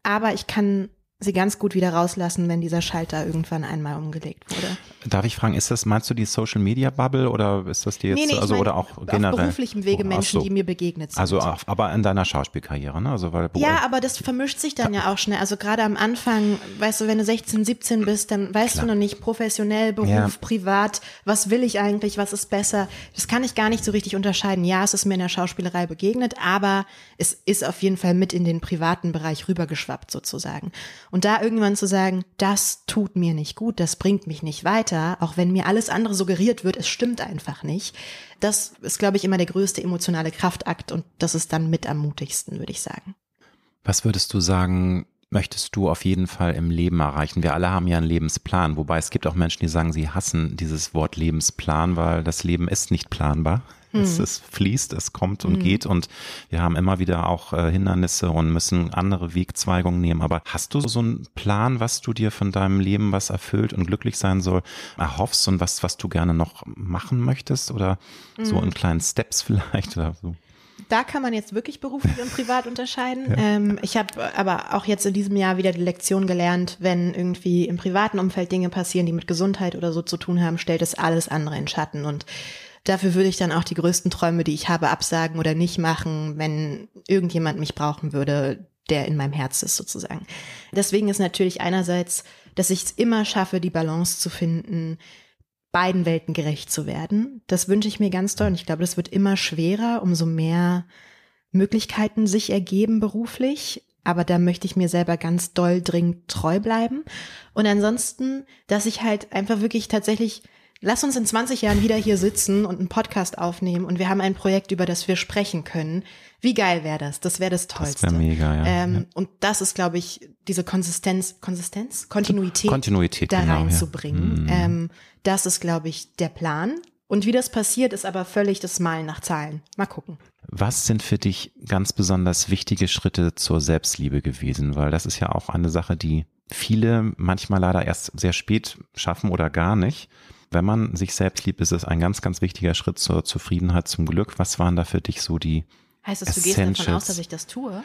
Aber ich kann sie ganz gut wieder rauslassen, wenn dieser Schalter irgendwann einmal umgelegt wurde. Darf ich fragen, ist das, meinst du die Social Media Bubble oder ist das dir jetzt, ich also meine, oder auch auf generell? beruflichem Wege Oh, Menschen, so. die mir begegnet sind. Also, auf- aber in deiner Schauspielkarriere, ne? Also, weil Ja, aber das vermischt sich dann ja auch schnell. Also gerade am Anfang, weißt du, wenn du 16, 17 bist, dann weißt Klar. du noch nicht professionell, Beruf, Ja. privat, was will ich eigentlich, was ist besser. Das kann ich gar nicht so richtig unterscheiden. Ja, es ist mir in der Schauspielerei begegnet, aber es ist auf jeden Fall mit in den privaten Bereich rübergeschwappt sozusagen. Und da irgendwann zu sagen, das tut mir nicht gut, das bringt mich nicht weiter, auch wenn mir alles andere suggeriert wird, es stimmt einfach nicht. Das ist, glaube ich, immer der größte emotionale Kraftakt und das ist dann mit am mutigsten, würde ich sagen. Was würdest du sagen, möchtest du auf jeden Fall im Leben erreichen? Wir alle haben ja einen Lebensplan, wobei es gibt auch Menschen, die sagen, sie hassen dieses Wort Lebensplan, weil das Leben ist nicht planbar. Es, es fließt, es kommt und geht und wir haben immer wieder auch äh, Hindernisse und müssen andere Wegzweigungen nehmen. Aber hast du so einen Plan, was du dir von deinem Leben, was erfüllt und glücklich sein soll, erhoffst und was, was du gerne noch machen möchtest oder so in kleinen Steps vielleicht oder so? Da kann man jetzt wirklich beruflich und privat unterscheiden. Ähm, ich habe aber auch jetzt in diesem Jahr wieder die Lektion gelernt, wenn irgendwie im privaten Umfeld Dinge passieren, die mit Gesundheit oder so zu tun haben, stellt es alles andere in Schatten. Und dafür würde ich dann auch die größten Träume, die ich habe, absagen oder nicht machen, wenn irgendjemand mich brauchen würde, der in meinem Herz ist sozusagen. Deswegen ist natürlich einerseits, dass ich es immer schaffe, die Balance zu finden, beiden Welten gerecht zu werden. Das wünsche ich mir ganz doll und ich glaube, das wird immer schwerer, umso mehr Möglichkeiten sich ergeben beruflich. Aber da möchte ich mir selber ganz doll dringend treu bleiben. Und ansonsten, dass ich halt einfach wirklich tatsächlich, lass uns in 20 Jahren wieder hier sitzen und einen Podcast aufnehmen und wir haben ein Projekt, über das wir sprechen können. Wie geil wäre das? Das wäre das Tollste. Das wäre mega, ja. Ähm, ja. Und das ist, glaube ich, diese Konsistenz, Konsistenz? Kontinuität, Kontinuität, da genau, ja. reinzubringen. Mhm. Ähm, das ist, glaube ich, der Plan. Und wie das passiert, ist aber völlig das Malen nach Zahlen. Mal gucken. Was sind für dich ganz besonders wichtige Schritte zur Selbstliebe gewesen? Weil das ist ja auch eine Sache, die viele manchmal leider erst sehr spät schaffen oder gar nicht. Wenn man sich selbst liebt, ist es ein ganz, ganz wichtiger Schritt zur Zufriedenheit, zum Glück. Was waren da für dich so die Heißt das, du gehst davon Essentials. aus, dass ich das tue?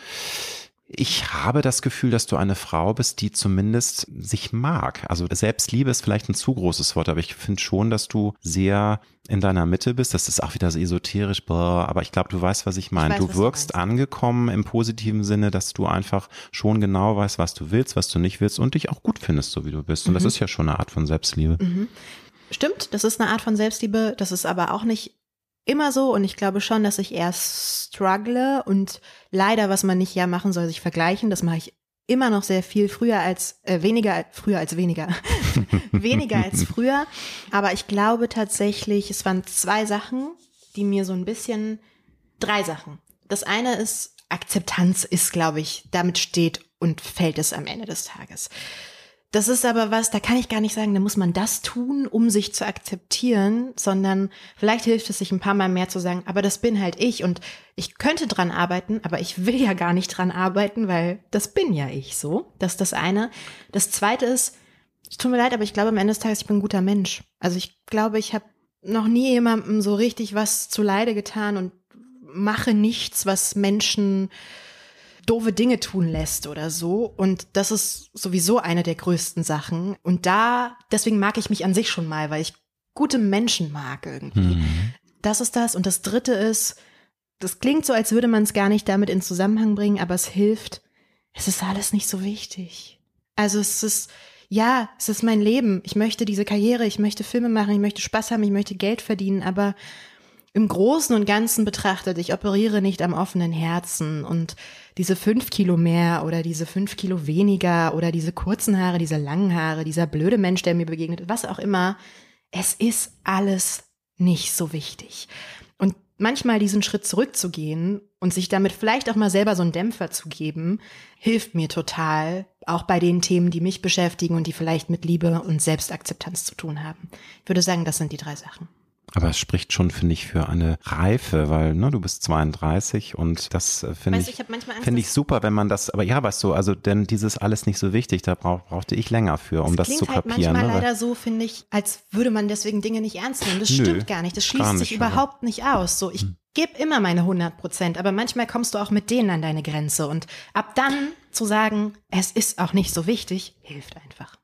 Ich habe das Gefühl, dass du eine Frau bist, die zumindest sich mag. Also Selbstliebe ist vielleicht ein zu großes Wort, aber ich finde schon, dass du sehr in deiner Mitte bist. Das ist auch wieder so esoterisch, aber ich glaube, du weißt, was ich meine. weiß, Du du wirkst meinst. angekommen im positiven Sinne, dass du einfach schon genau weißt, was du willst, was du nicht willst und dich auch gut findest, so wie du bist. Und das ist ja schon eine Art von Selbstliebe. Stimmt, das ist eine Art von Selbstliebe. Das ist aber auch nicht immer so und ich glaube schon, dass ich eher struggle und leider, was man nicht ja machen soll, sich vergleichen. Das mache ich immer noch sehr viel früher als äh, weniger früher als weniger. Weniger als früher. Aber ich glaube tatsächlich es waren zwei Sachen die mir so ein bisschen drei Sachen. Das eine ist Akzeptanz ist glaube ich damit steht und fällt es am Ende des Tages das ist aber was, da kann ich gar nicht sagen, da muss man das tun, um sich zu akzeptieren, sondern vielleicht hilft es sich ein paar Mal mehr zu sagen, aber das bin halt ich und ich könnte dran arbeiten, aber ich will ja gar nicht dran arbeiten, weil das bin ja ich so. Das ist das eine. Das zweite ist, es tut mir leid, aber ich glaube am Ende des Tages, ich bin ein guter Mensch. Also ich glaube, ich habe noch nie jemandem so richtig was zu Leide getan und mache nichts, was Menschen doofe Dinge tun lässt oder so. Und das ist sowieso eine der größten Sachen. Und da, deswegen mag ich mich an sich schon mal, weil ich gute Menschen mag irgendwie. Mhm. Das ist das. Und das dritte ist, das klingt so, als würde man es gar nicht damit in Zusammenhang bringen, aber es hilft. Es ist alles nicht so wichtig. Also es ist, ja, es ist mein Leben. Ich möchte diese Karriere, ich möchte Filme machen, ich möchte Spaß haben, ich möchte Geld verdienen, aber im Großen und Ganzen betrachtet, ich operiere nicht am offenen Herzen und diese fünf Kilo mehr oder diese fünf Kilo weniger oder diese kurzen Haare, diese langen Haare, dieser blöde Mensch, der mir begegnet, was auch immer, es ist alles nicht so wichtig. Und manchmal diesen Schritt zurückzugehen und sich damit vielleicht auch mal selber so einen Dämpfer zu geben, hilft mir total, auch bei den Themen, die mich beschäftigen und die vielleicht mit Liebe und Selbstakzeptanz zu tun haben. Ich würde sagen, das sind die drei Sachen. Aber es spricht schon, finde ich, für eine Reife, weil ne, du bist 32 und das äh, finde ich, ich finde ich super, wenn man das, aber ja, weißt du, also denn dieses alles nicht so wichtig, da brauch, brauchte ich länger für, um das, das zu halt kapieren. Manchmal ne? leider so, finde ich, als würde man deswegen Dinge nicht ernst nehmen. Das Nö, stimmt gar nicht. Das schließt nicht, sich überhaupt nicht aus. So, ich hm. gebe immer meine 100 Prozent, aber manchmal kommst du auch mit denen an deine Grenze und ab dann zu sagen, es ist auch nicht so wichtig, hilft einfach.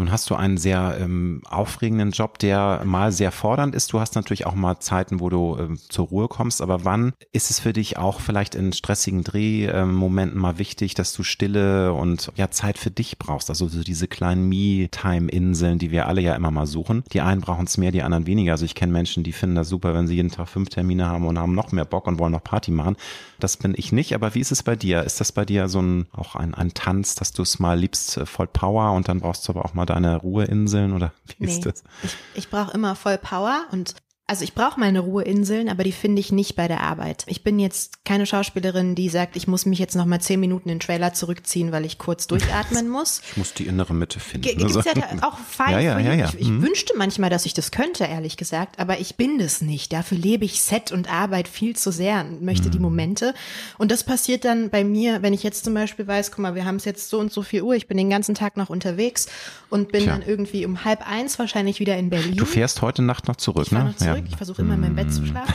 Nun hast du einen sehr ähm, aufregenden Job, der mal sehr fordernd ist. Du hast natürlich auch mal Zeiten, wo du ähm, zur Ruhe kommst. Aber wann ist es für dich auch vielleicht in stressigen Drehmomenten mal wichtig, dass du Stille und ja Zeit für dich brauchst? Also so diese kleinen Me-Time-Inseln, die wir alle ja immer mal suchen. Die einen brauchen es mehr, die anderen weniger. Also ich kenne Menschen, die finden das super, wenn sie jeden Tag fünf Termine haben und haben noch mehr Bock und wollen noch Party machen. Das bin ich nicht. Aber wie ist es bei dir? Ist das bei dir so ein auch ein, ein Tanz, dass du es mal liebst, äh, voll Power und dann brauchst du aber auch mal deine Ruheinseln oder wie nee, ist das? Ich, ich brauche immer voll Power und also ich brauche meine Ruheinseln, aber die finde ich nicht bei der Arbeit. Ich bin jetzt keine Schauspielerin, die sagt, ich muss mich jetzt noch mal zehn Minuten in den Trailer zurückziehen, weil ich kurz durchatmen muss. Ich muss die innere Mitte finden. G gibt's ja auch fein. Ja, ja, ja, ja. Ich, ich mhm. wünschte manchmal, dass ich das könnte, ehrlich gesagt, aber ich bin das nicht. Dafür lebe ich Set und Arbeit viel zu sehr und möchte mhm. die Momente. Und das passiert dann bei mir, wenn ich jetzt zum Beispiel weiß, guck mal, wir haben es jetzt so und so viel Uhr, ich bin den ganzen Tag noch unterwegs und bin Tja. dann irgendwie um halb eins wahrscheinlich wieder in Berlin. Du fährst heute Nacht noch zurück, ich ne? Zurück. Ja. Ich versuche immer in meinem Bett zu schlafen.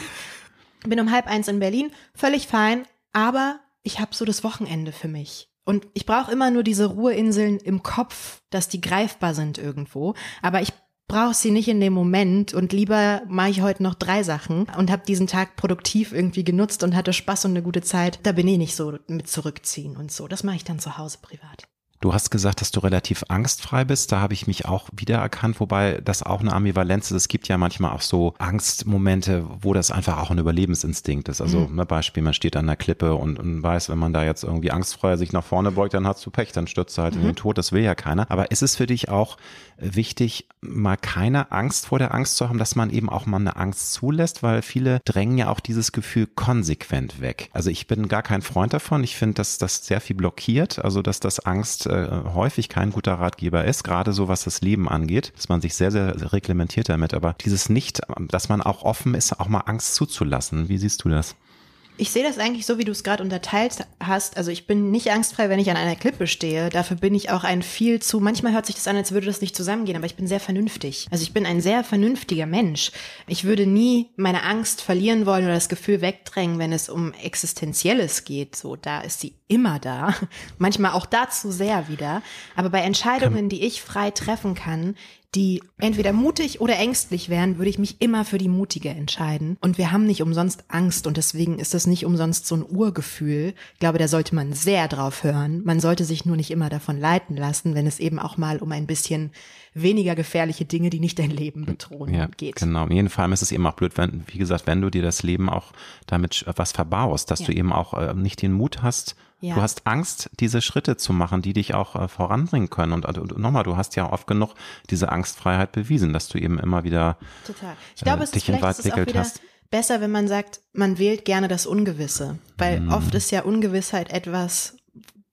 Bin um halb eins in Berlin, völlig fein, aber ich habe so das Wochenende für mich. Und ich brauche immer nur diese Ruheinseln im Kopf, dass die greifbar sind irgendwo. Aber ich brauche sie nicht in dem Moment und lieber mache ich heute noch drei Sachen und habe diesen Tag produktiv irgendwie genutzt und hatte Spaß und eine gute Zeit. Da bin ich nicht so mit zurückziehen und so. Das mache ich dann zu Hause privat. Du hast gesagt, dass du relativ angstfrei bist. Da habe ich mich auch wiedererkannt, wobei das auch eine Ambivalenz ist. Es gibt ja manchmal auch so Angstmomente, wo das einfach auch ein Überlebensinstinkt ist. Also mhm. ne, Beispiel, man steht an der Klippe und, und, weiß, wenn man da jetzt irgendwie angstfrei sich nach vorne beugt, dann hast du Pech, dann stürzt du halt mhm. in den Tod. Das will ja keiner. Aber ist es für dich auch wichtig, mal keine Angst vor der Angst zu haben, dass man eben auch mal eine Angst zulässt, weil viele drängen ja auch dieses Gefühl konsequent weg. Also ich bin gar kein Freund davon. Ich finde, dass das sehr viel blockiert. Also dass das Angst äh, häufig kein guter Ratgeber ist, gerade so was das Leben angeht, dass man sich sehr, sehr reglementiert damit. Aber dieses nicht, dass man auch offen ist, auch mal Angst zuzulassen. Wie siehst du das? Ich sehe das eigentlich so, wie du es gerade unterteilt hast. Also ich bin nicht angstfrei, wenn ich an einer Klippe stehe. Dafür bin ich auch ein viel zu, manchmal hört sich das an, als würde das nicht zusammengehen, aber ich bin sehr vernünftig. Also ich bin ein sehr vernünftiger Mensch. Ich würde nie meine Angst verlieren wollen oder das Gefühl wegdrängen, wenn es um Existenzielles geht. So, da ist sie immer da. Manchmal auch dazu sehr wieder. Aber bei Entscheidungen, die ich frei treffen kann, die entweder mutig oder ängstlich wären, würde ich mich immer für die mutige entscheiden. Und wir haben nicht umsonst Angst und deswegen ist das nicht umsonst so ein Urgefühl. Ich glaube, da sollte man sehr drauf hören. Man sollte sich nur nicht immer davon leiten lassen, wenn es eben auch mal um ein bisschen weniger gefährliche Dinge, die nicht dein Leben bedrohen ja, geht. Genau, in jedem Fall ist es eben auch blöd, wenn, wie gesagt, wenn du dir das Leben auch damit was verbaust, dass Ja. du eben auch äh, nicht den Mut hast, Ja. du hast Angst, diese Schritte zu machen, die dich auch äh, voranbringen können. Und, und, nochmal, du hast ja oft genug diese Angstfreiheit bewiesen, dass du eben immer wieder Total. Ich glaube, äh, es ist dich ist wieder hast. besser, wenn man sagt, man wählt gerne das Ungewisse. Weil Mhm. oft ist ja Ungewissheit etwas,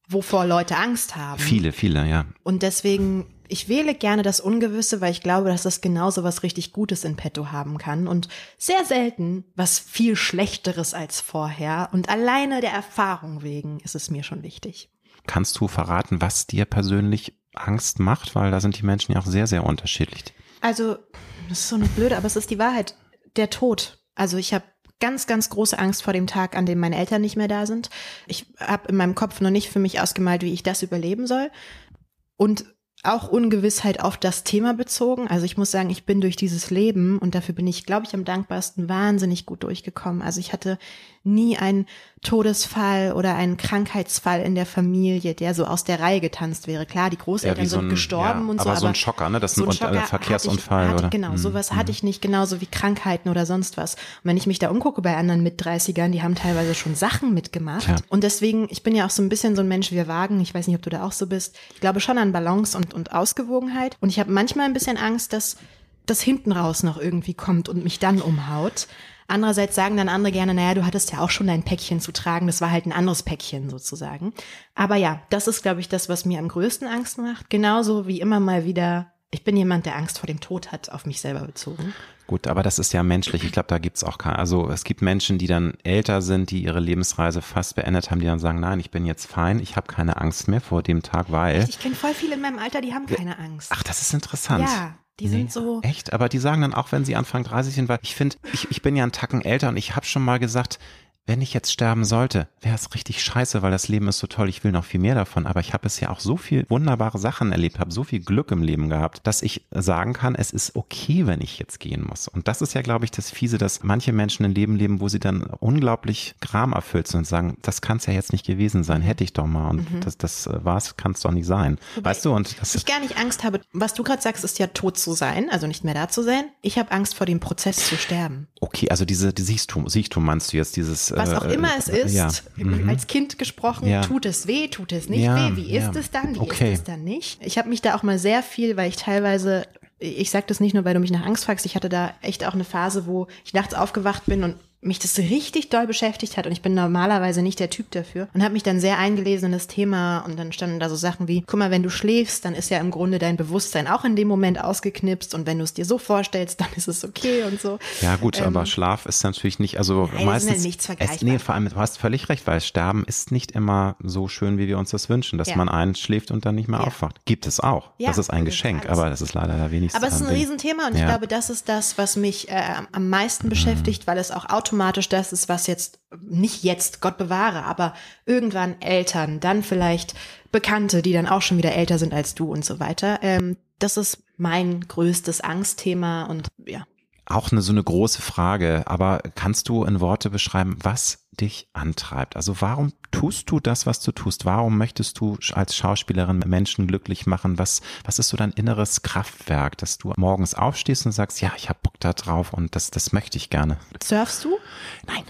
wovor Leute Angst haben. viele, viele, ja. Und deswegen, ich wähle gerne das Ungewisse, weil ich glaube, dass das genauso was richtig Gutes in petto haben kann und sehr selten was viel Schlechteres als vorher. Und alleine der Erfahrung wegen ist es mir schon wichtig. Kannst du verraten, was dir persönlich Angst macht? Weil da sind die Menschen ja auch sehr, sehr unterschiedlich. Also, das ist so eine blöde, aber es ist die Wahrheit. Der Tod. Also ich habe ganz, ganz große Angst vor dem Tag, an dem meine Eltern nicht mehr da sind. Ich habe in meinem Kopf noch nicht für mich ausgemalt, wie ich das überleben soll. Und auch Ungewissheit auf das Thema bezogen. Also ich muss sagen, ich bin durch dieses Leben und dafür bin ich, glaube ich, am dankbarsten wahnsinnig gut durchgekommen. Also ich hatte nie einen Todesfall oder einen Krankheitsfall in der Familie, der so aus der Reihe getanzt wäre. Klar, die Großeltern sind gestorben ja, und so, aber so ein Schocker, ne? Das ist so ein, ein Un- äh, Schocker Verkehrsunfall hatte ich, hatte, oder? Genau, Mhm. sowas hatte ich nicht, genauso wie Krankheiten oder sonst was. Und wenn ich mich da umgucke bei anderen mit 30ern, die haben teilweise schon Sachen mitgemacht. Tja. Und deswegen, ich bin ja auch so ein bisschen so ein Mensch, wir wagen, ich weiß nicht, ob du da auch so bist. Ich glaube schon an Balance und, und Ausgewogenheit. Und ich habe manchmal ein bisschen Angst, dass das hinten raus noch irgendwie kommt und mich dann umhaut. Andererseits sagen dann andere gerne, naja, du hattest ja auch schon dein Päckchen zu tragen, das war halt ein anderes Päckchen sozusagen. Aber ja, das ist, glaube ich, das, was mir am größten Angst macht. Genauso wie immer mal wieder, ich bin jemand, der Angst vor dem Tod hat, auf mich selber bezogen. Gut, aber das ist ja menschlich. Ich glaube, da gibt's auch keine, also es gibt Menschen, die dann älter sind, die ihre Lebensreise fast beendet haben, die dann sagen, nein, ich bin jetzt fein, ich habe keine Angst mehr vor dem Tag, weil. Ich kenne voll viele in meinem Alter, die haben keine Angst. Ach, das ist interessant. Ja, die sind so- Echt? Aber die sagen dann auch, wenn sie Anfang 30 sind, weil ich finde, ich, ich bin ja einen Tacken älter und ich habe schon mal gesagt, wenn ich jetzt sterben sollte, wäre es richtig scheiße, weil das Leben ist so toll, ich will noch viel mehr davon. Aber ich habe es ja auch so viel wunderbare Sachen erlebt, habe so viel Glück im Leben gehabt, dass ich sagen kann, es ist okay, wenn ich jetzt gehen muss. Und das ist ja, glaube ich, das Fiese, dass manche Menschen ein Leben leben, wo sie dann unglaublich gramerfüllt sind und sagen, das kann es ja jetzt nicht gewesen sein, hätte ich doch mal. Und das, das äh, war's, kann es doch nicht sein. weißt du, und das Ich gar nicht Angst habe, was du gerade sagst, ist ja tot zu sein, also nicht mehr da zu sein. Ich habe Angst vor dem Prozess zu sterben. Okay, also diese die Siechtum, Siechtum meinst du jetzt, dieses Was auch äh, immer es ist, Ja. Mhm. als Kind gesprochen, Ja. tut es weh, tut es nicht Ja, weh, wie ist es dann, wie Okay. ist es dann nicht? Ich habe mich da auch mal sehr viel, weil ich teilweise, ich sage das nicht nur, weil du mich nach Angst fragst, ich hatte da echt auch eine Phase, wo ich nachts aufgewacht bin und mich das richtig doll beschäftigt hat und ich bin normalerweise nicht der Typ dafür und habe mich dann sehr eingelesen in das Thema und dann standen da so Sachen wie, guck mal, wenn du schläfst, dann ist ja im Grunde dein Bewusstsein auch in dem Moment ausgeknipst und wenn du es dir so vorstellst, dann ist es okay und so. Ja gut, Ähm, aber Schlaf ist natürlich nicht, also Nein, ist meistens. ja nichts es, nee, vor allem, du hast völlig recht, weil Sterben ist nicht immer so schön, wie wir uns das wünschen, dass Ja. man einschläft und dann nicht mehr Ja. aufwacht. Gibt es auch. Ja, das ist ein das ist Geschenk, alles. aber das ist leider der wenigste. Aber es ist ein Ding. Riesenthema und ich glaube, das ist das, was mich äh, am meisten beschäftigt, weil es auch automatisch das ist, was jetzt, nicht jetzt, Gott bewahre, aber irgendwann Eltern, dann vielleicht Bekannte, die dann auch schon wieder älter sind als du und so weiter. Ähm, das ist mein größtes Angstthema und ja. Auch eine so eine große Frage, aber kannst du in Worte beschreiben, was dich antreibt? Also warum tust du das, was du tust? Warum möchtest du als Schauspielerin Menschen glücklich machen? Was, was ist so dein inneres Kraftwerk, dass du morgens aufstehst und sagst, ja, ich habe Bock da drauf und das, das möchte ich gerne? Surfst du? Nein.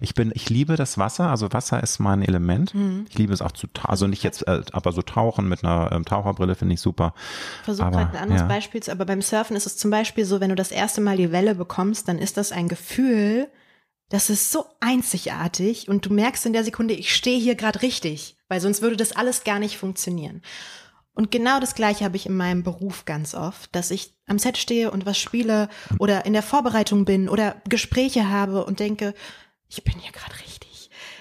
Ich bin, ich liebe das Wasser, also Wasser ist mein Element. Mhm. Ich liebe es auch zu, also nicht jetzt, äh, aber so tauchen mit einer ähm, Taucherbrille finde ich super. Versuch Aber, gerade ein anderes ja. Beispiel, zu- aber beim Surfen ist es zum Beispiel so, wenn du das erste Mal die Welle bekommst, dann ist das ein Gefühl, das ist so einzigartig und du merkst in der Sekunde, ich stehe hier gerade richtig, weil sonst würde das alles gar nicht funktionieren. Und genau das Gleiche habe ich in meinem Beruf ganz oft, dass ich am Set stehe und was spiele oder in der Vorbereitung bin oder Gespräche habe und denke, ich bin hier gerade richtig.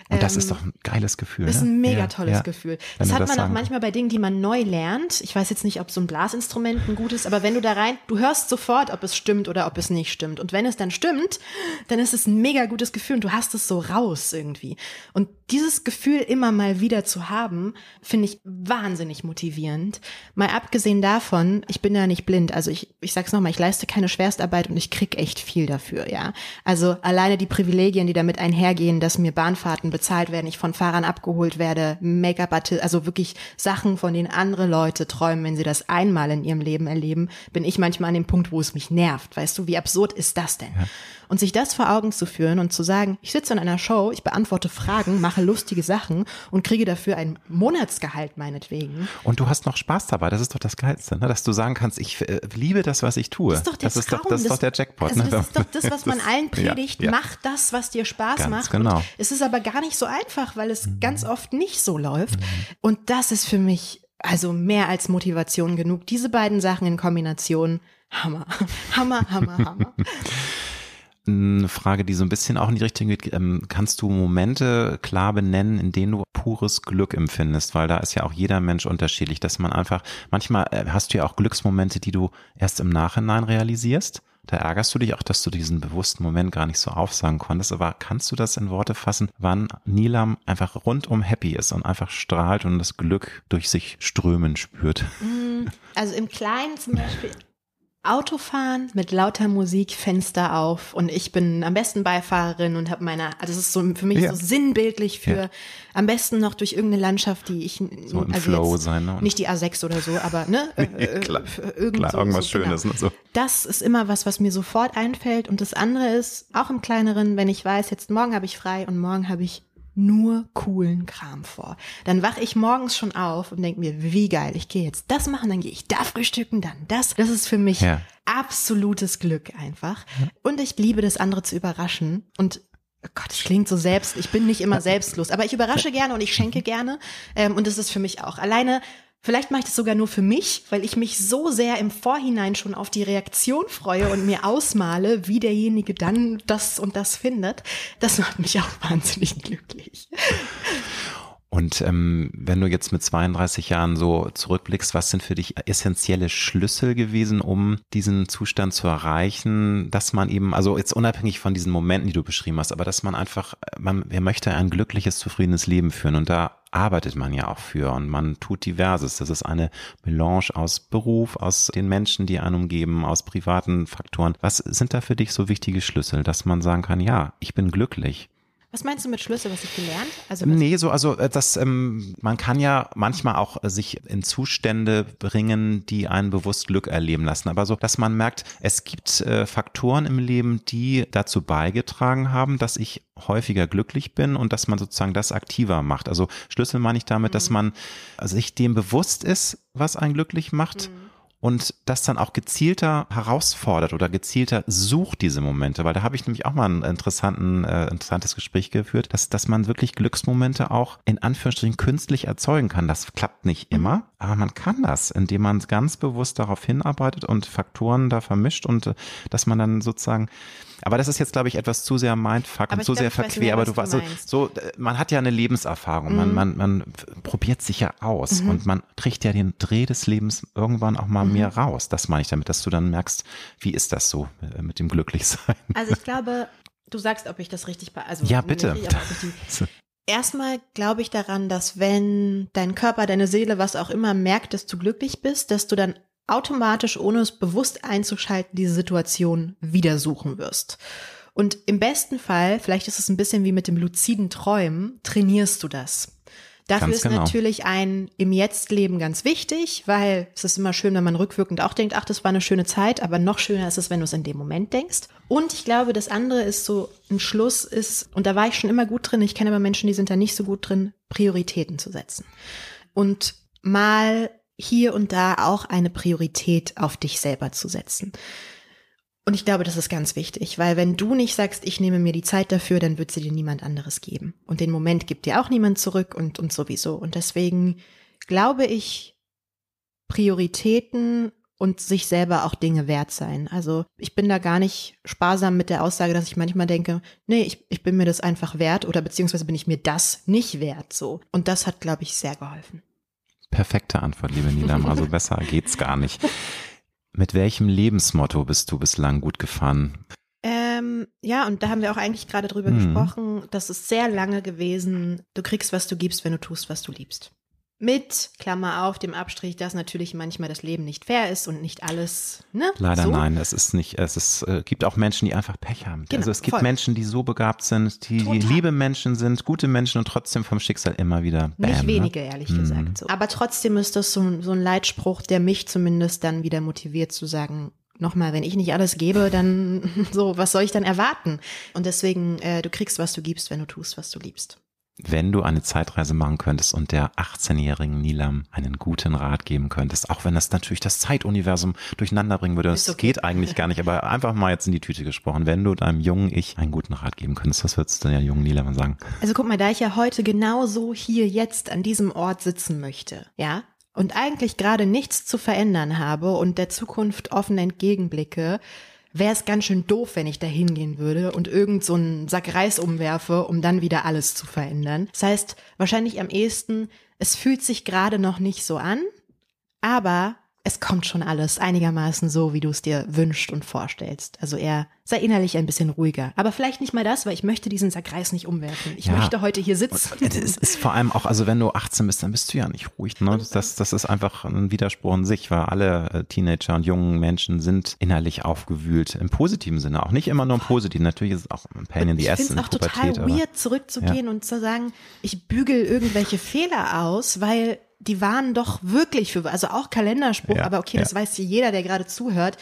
Und das Ähm, ist doch ein geiles Gefühl. das ist ne? ein mega tolles ja. Gefühl. Das hat das man auch manchmal bei Dingen, die man neu lernt. Ich weiß jetzt nicht, ob so ein Blasinstrument ein gutes, aber wenn du da rein, du hörst sofort, ob es stimmt oder ob es nicht stimmt. Und wenn es dann stimmt, dann ist es ein mega gutes Gefühl und du hast es so raus irgendwie. Und dieses Gefühl immer mal wieder zu haben, finde ich wahnsinnig motivierend. Mal abgesehen davon, ich bin ja nicht blind. Also ich, ich sag's nochmal, ich leiste keine Schwerstarbeit und ich krieg echt viel dafür, ja. Also alleine die Privilegien, die damit einhergehen, dass mir Bahnfahrten bezahlt werden, ich von Fahrern abgeholt werde, Make-up, also wirklich Sachen, von denen andere Leute träumen, wenn sie das einmal in ihrem Leben erleben, bin ich manchmal an dem Punkt, wo es mich nervt. Weißt du, wie absurd ist das denn? Ja. Und sich das vor Augen zu führen und zu sagen, ich sitze in einer Show, ich beantworte Fragen, mache lustige Sachen und kriege dafür ein Monatsgehalt meinetwegen. Und du hast noch Spaß dabei, das ist doch das Geilste, ne? dass du sagen kannst, ich äh, liebe das, was ich tue. Das ist doch der das ist doch, das ist doch der Jackpot. Also ne? das ist doch das, was man allen predigt, ja, ja. mach das, was dir Spaß ganz macht. Genau. Und es ist aber gar nicht so einfach, weil es mhm. ganz oft nicht so läuft. Mhm. Und das ist für mich also mehr als Motivation genug. Diese beiden Sachen in Kombination, Hammer, Hammer, Hammer, Hammer. Eine Frage, die so ein bisschen auch in die Richtung geht. Ähm, kannst du Momente klar benennen, in denen du pures Glück empfindest? Weil da ist ja auch jeder Mensch unterschiedlich, dass man einfach, manchmal äh, hast du ja auch Glücksmomente, die du erst im Nachhinein realisierst. Da ärgerst du dich auch, dass du diesen bewussten Moment gar nicht so aufsagen konntest. Aber kannst du das in Worte fassen, wann Nilam einfach rundum happy ist und einfach strahlt und das Glück durch sich strömen spürt? Mm, also im Kleinen zum Beispiel Autofahren mit lauter Musik, Fenster auf und ich bin am besten Beifahrerin und habe meine, also es ist so für mich ja. so sinnbildlich für ja. am besten noch durch irgendeine Landschaft, die ich so im also Flow sein, ne? nicht die A6 oder so, aber ne, äh, klar, irgend klar, so, irgendwas so, Schönes, genau. ne, so. Das ist immer was, was mir sofort einfällt und das andere ist auch im kleineren, wenn ich weiß, jetzt morgen habe ich frei und morgen habe ich nur coolen Kram vor. Dann wache ich morgens schon auf und denke mir, wie geil, ich gehe jetzt das machen, dann gehe ich da frühstücken, dann das. Das ist für mich ja. absolutes Glück einfach. Und ich liebe das andere zu überraschen und Oh Gott, es klingt so selbst. Ich bin nicht immer selbstlos, aber ich überrasche gerne und ich schenke gerne. Ähm, und das ist für mich auch. Alleine Vielleicht mache ich das sogar nur für mich, weil ich mich so sehr im Vorhinein schon auf die Reaktion freue und mir ausmale, wie derjenige dann das und das findet. Das macht mich auch wahnsinnig glücklich. Und ähm, wenn du jetzt mit 32 Jahren so zurückblickst, was sind für dich essentielle Schlüssel gewesen, um diesen Zustand zu erreichen, dass man eben, also jetzt unabhängig von diesen Momenten, die du beschrieben hast, aber dass man einfach, man, wer möchte ein glückliches, zufriedenes Leben führen und da arbeitet man ja auch für und man tut diverses. Das ist eine Melange aus Beruf, aus den Menschen, die einen umgeben, aus privaten Faktoren. Was sind da für dich so wichtige Schlüssel, dass man sagen kann, ja, ich bin glücklich? Was meinst du mit Schlüssel, was ich gelernt? Also nee, so also äh, das ähm, man kann ja manchmal auch äh, sich in Zustände bringen, die einen bewusst Glück erleben lassen, aber so, dass man merkt, es gibt äh, Faktoren im Leben, die dazu beigetragen haben, dass ich häufiger glücklich bin und dass man sozusagen das aktiver macht. Also Schlüssel meine ich damit, mhm. dass man sich dem bewusst ist, was einen glücklich macht. Mhm und das dann auch gezielter herausfordert oder gezielter sucht diese Momente, weil da habe ich nämlich auch mal ein interessanten, äh, interessantes Gespräch geführt, dass, dass man wirklich Glücksmomente auch in Anführungsstrichen künstlich erzeugen kann. Das klappt nicht mhm. immer, aber man kann das, indem man ganz bewusst darauf hinarbeitet und Faktoren da vermischt und äh, dass man dann sozusagen aber das ist jetzt, glaube ich, etwas zu sehr Mindfuck und zu sehr verquer. Aber du warst so, so, äh, man hat ja eine Lebenserfahrung. Mhm. Man, man, man probiert sich ja aus mhm. und man kriegt ja den Dreh des Lebens irgendwann auch mal mhm. mehr raus. Das meine ich damit, dass du dann merkst, wie ist das so äh, mit dem Glücklichsein? Also ich glaube, du sagst, ob ich das richtig, also ja bitte. Erstmal glaube ich daran, dass wenn dein Körper, deine Seele, was auch immer merkt, dass du glücklich bist, dass du dann automatisch, ohne es bewusst einzuschalten, diese Situation wieder suchen wirst. Und im besten Fall, vielleicht ist es ein bisschen wie mit dem luziden Träumen, trainierst du das. Dafür ganz ist genau. natürlich ein im Jetzt-Leben ganz wichtig, weil es ist immer schön, wenn man rückwirkend auch denkt, ach, das war eine schöne Zeit, aber noch schöner ist es, wenn du es in dem Moment denkst. Und ich glaube, das andere ist so, ein Schluss ist, und da war ich schon immer gut drin, ich kenne aber Menschen, die sind da nicht so gut drin, Prioritäten zu setzen. Und mal hier und da auch eine Priorität auf dich selber zu setzen. Und ich glaube, das ist ganz wichtig, weil wenn du nicht sagst, ich nehme mir die Zeit dafür, dann wird sie dir niemand anderes geben. Und den Moment gibt dir auch niemand zurück und, und sowieso. Und deswegen glaube ich, Prioritäten und sich selber auch Dinge wert sein. Also ich bin da gar nicht sparsam mit der Aussage, dass ich manchmal denke, nee, ich, ich bin mir das einfach wert oder beziehungsweise bin ich mir das nicht wert so. Und das hat, glaube ich, sehr geholfen. Perfekte Antwort, liebe Nilam. Also besser geht's gar nicht. Mit welchem Lebensmotto bist du bislang gut gefahren? Ähm, ja, und da haben wir auch eigentlich gerade drüber mhm. gesprochen. Das ist sehr lange gewesen. Du kriegst, was du gibst, wenn du tust, was du liebst. Mit, Klammer auf, dem Abstrich, dass natürlich manchmal das Leben nicht fair ist und nicht alles, ne? Leider so. nein, es ist nicht, es ist, äh, gibt auch Menschen, die einfach Pech haben. Genau, also es gibt voll. Menschen, die so begabt sind, die, die liebe Menschen sind, gute Menschen und trotzdem vom Schicksal immer wieder bam, Nicht ne? wenige, ehrlich gesagt. So. Aber trotzdem ist das so, ein- so ein Leitspruch, der mich zumindest dann wieder motiviert zu sagen, nochmal, wenn ich nicht alles gebe, dann so, was soll ich dann erwarten? Und deswegen, äh, du kriegst, was du gibst, wenn du tust, was du liebst. Wenn du eine Zeitreise machen könntest und der 18-jährigen Nilam einen guten Rat geben könntest, auch wenn das natürlich das Zeituniversum durcheinander bringen würde, das okay. geht eigentlich gar nicht, aber einfach mal jetzt in die Tüte gesprochen, wenn du deinem jungen Ich einen guten Rat geben könntest, was würdest du der jungen Nilam sagen? Also guck mal, da ich ja heute genauso hier jetzt an diesem Ort sitzen möchte, ja, und eigentlich gerade nichts zu verändern habe und der Zukunft offen entgegenblicke, wäre es ganz schön doof, wenn ich da hingehen würde und irgend so einen Sack Reis umwerfe, um dann wieder alles zu verändern. Das heißt, wahrscheinlich am ehesten, es fühlt sich gerade noch nicht so an, aber es kommt schon alles einigermaßen so, wie du es dir wünschst und vorstellst. Also eher sei innerlich ein bisschen ruhiger. Aber vielleicht nicht mal das, weil ich möchte diesen Sack Reis nicht umwerfen. Ich Ja. möchte heute hier sitzen. Es ist vor allem auch, also wenn du 18 bist, dann bist du ja nicht ruhig. Ne? Das, das ist einfach ein Widerspruch in sich, weil alle äh, Teenager und jungen Menschen sind innerlich aufgewühlt. Im positiven Sinne, auch nicht immer nur im positiven. Natürlich ist es auch ein Pain in the ich ass finde in es auch total Pubertät. weird, zurückzugehen und zu sagen, ich bügel irgendwelche Fehler aus, weil die waren doch wirklich für, also auch Kalenderspruch, Ja, aber okay, ja. das weiß jeder, der gerade zuhört.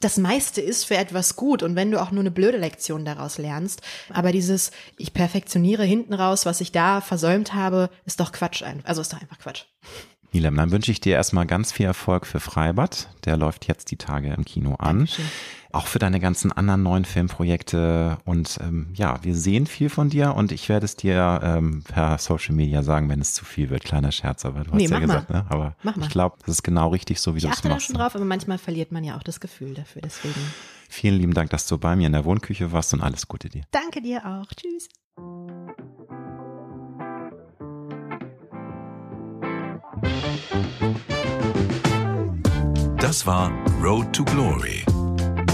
Das meiste ist für etwas gut und wenn du auch nur eine blöde Lektion daraus lernst, aber dieses, ich perfektioniere hinten raus, was ich da versäumt habe, ist doch Quatsch. ein- Also ist doch einfach Quatsch. Nilam, dann wünsche ich dir erstmal ganz viel Erfolg für Freibad. Der läuft jetzt die Tage im Kino an. Dankeschön. Auch für deine ganzen anderen neuen Filmprojekte. Und ähm, ja, wir sehen viel von dir und ich werde es dir ähm, per Social Media sagen, wenn es zu viel wird. Kleiner Scherz, aber du Nee, hast ja gesagt, mal. ne? Aber Mach mal. ich glaube, das ist genau richtig so, wie Ich du es achte da machst. schon drauf, aber manchmal verliert man ja auch das Gefühl dafür. Deswegen Vielen lieben Dank, dass du bei mir in der Wohnküche warst und alles Gute dir. danke dir auch. Tschüss. Das war Road to Glory.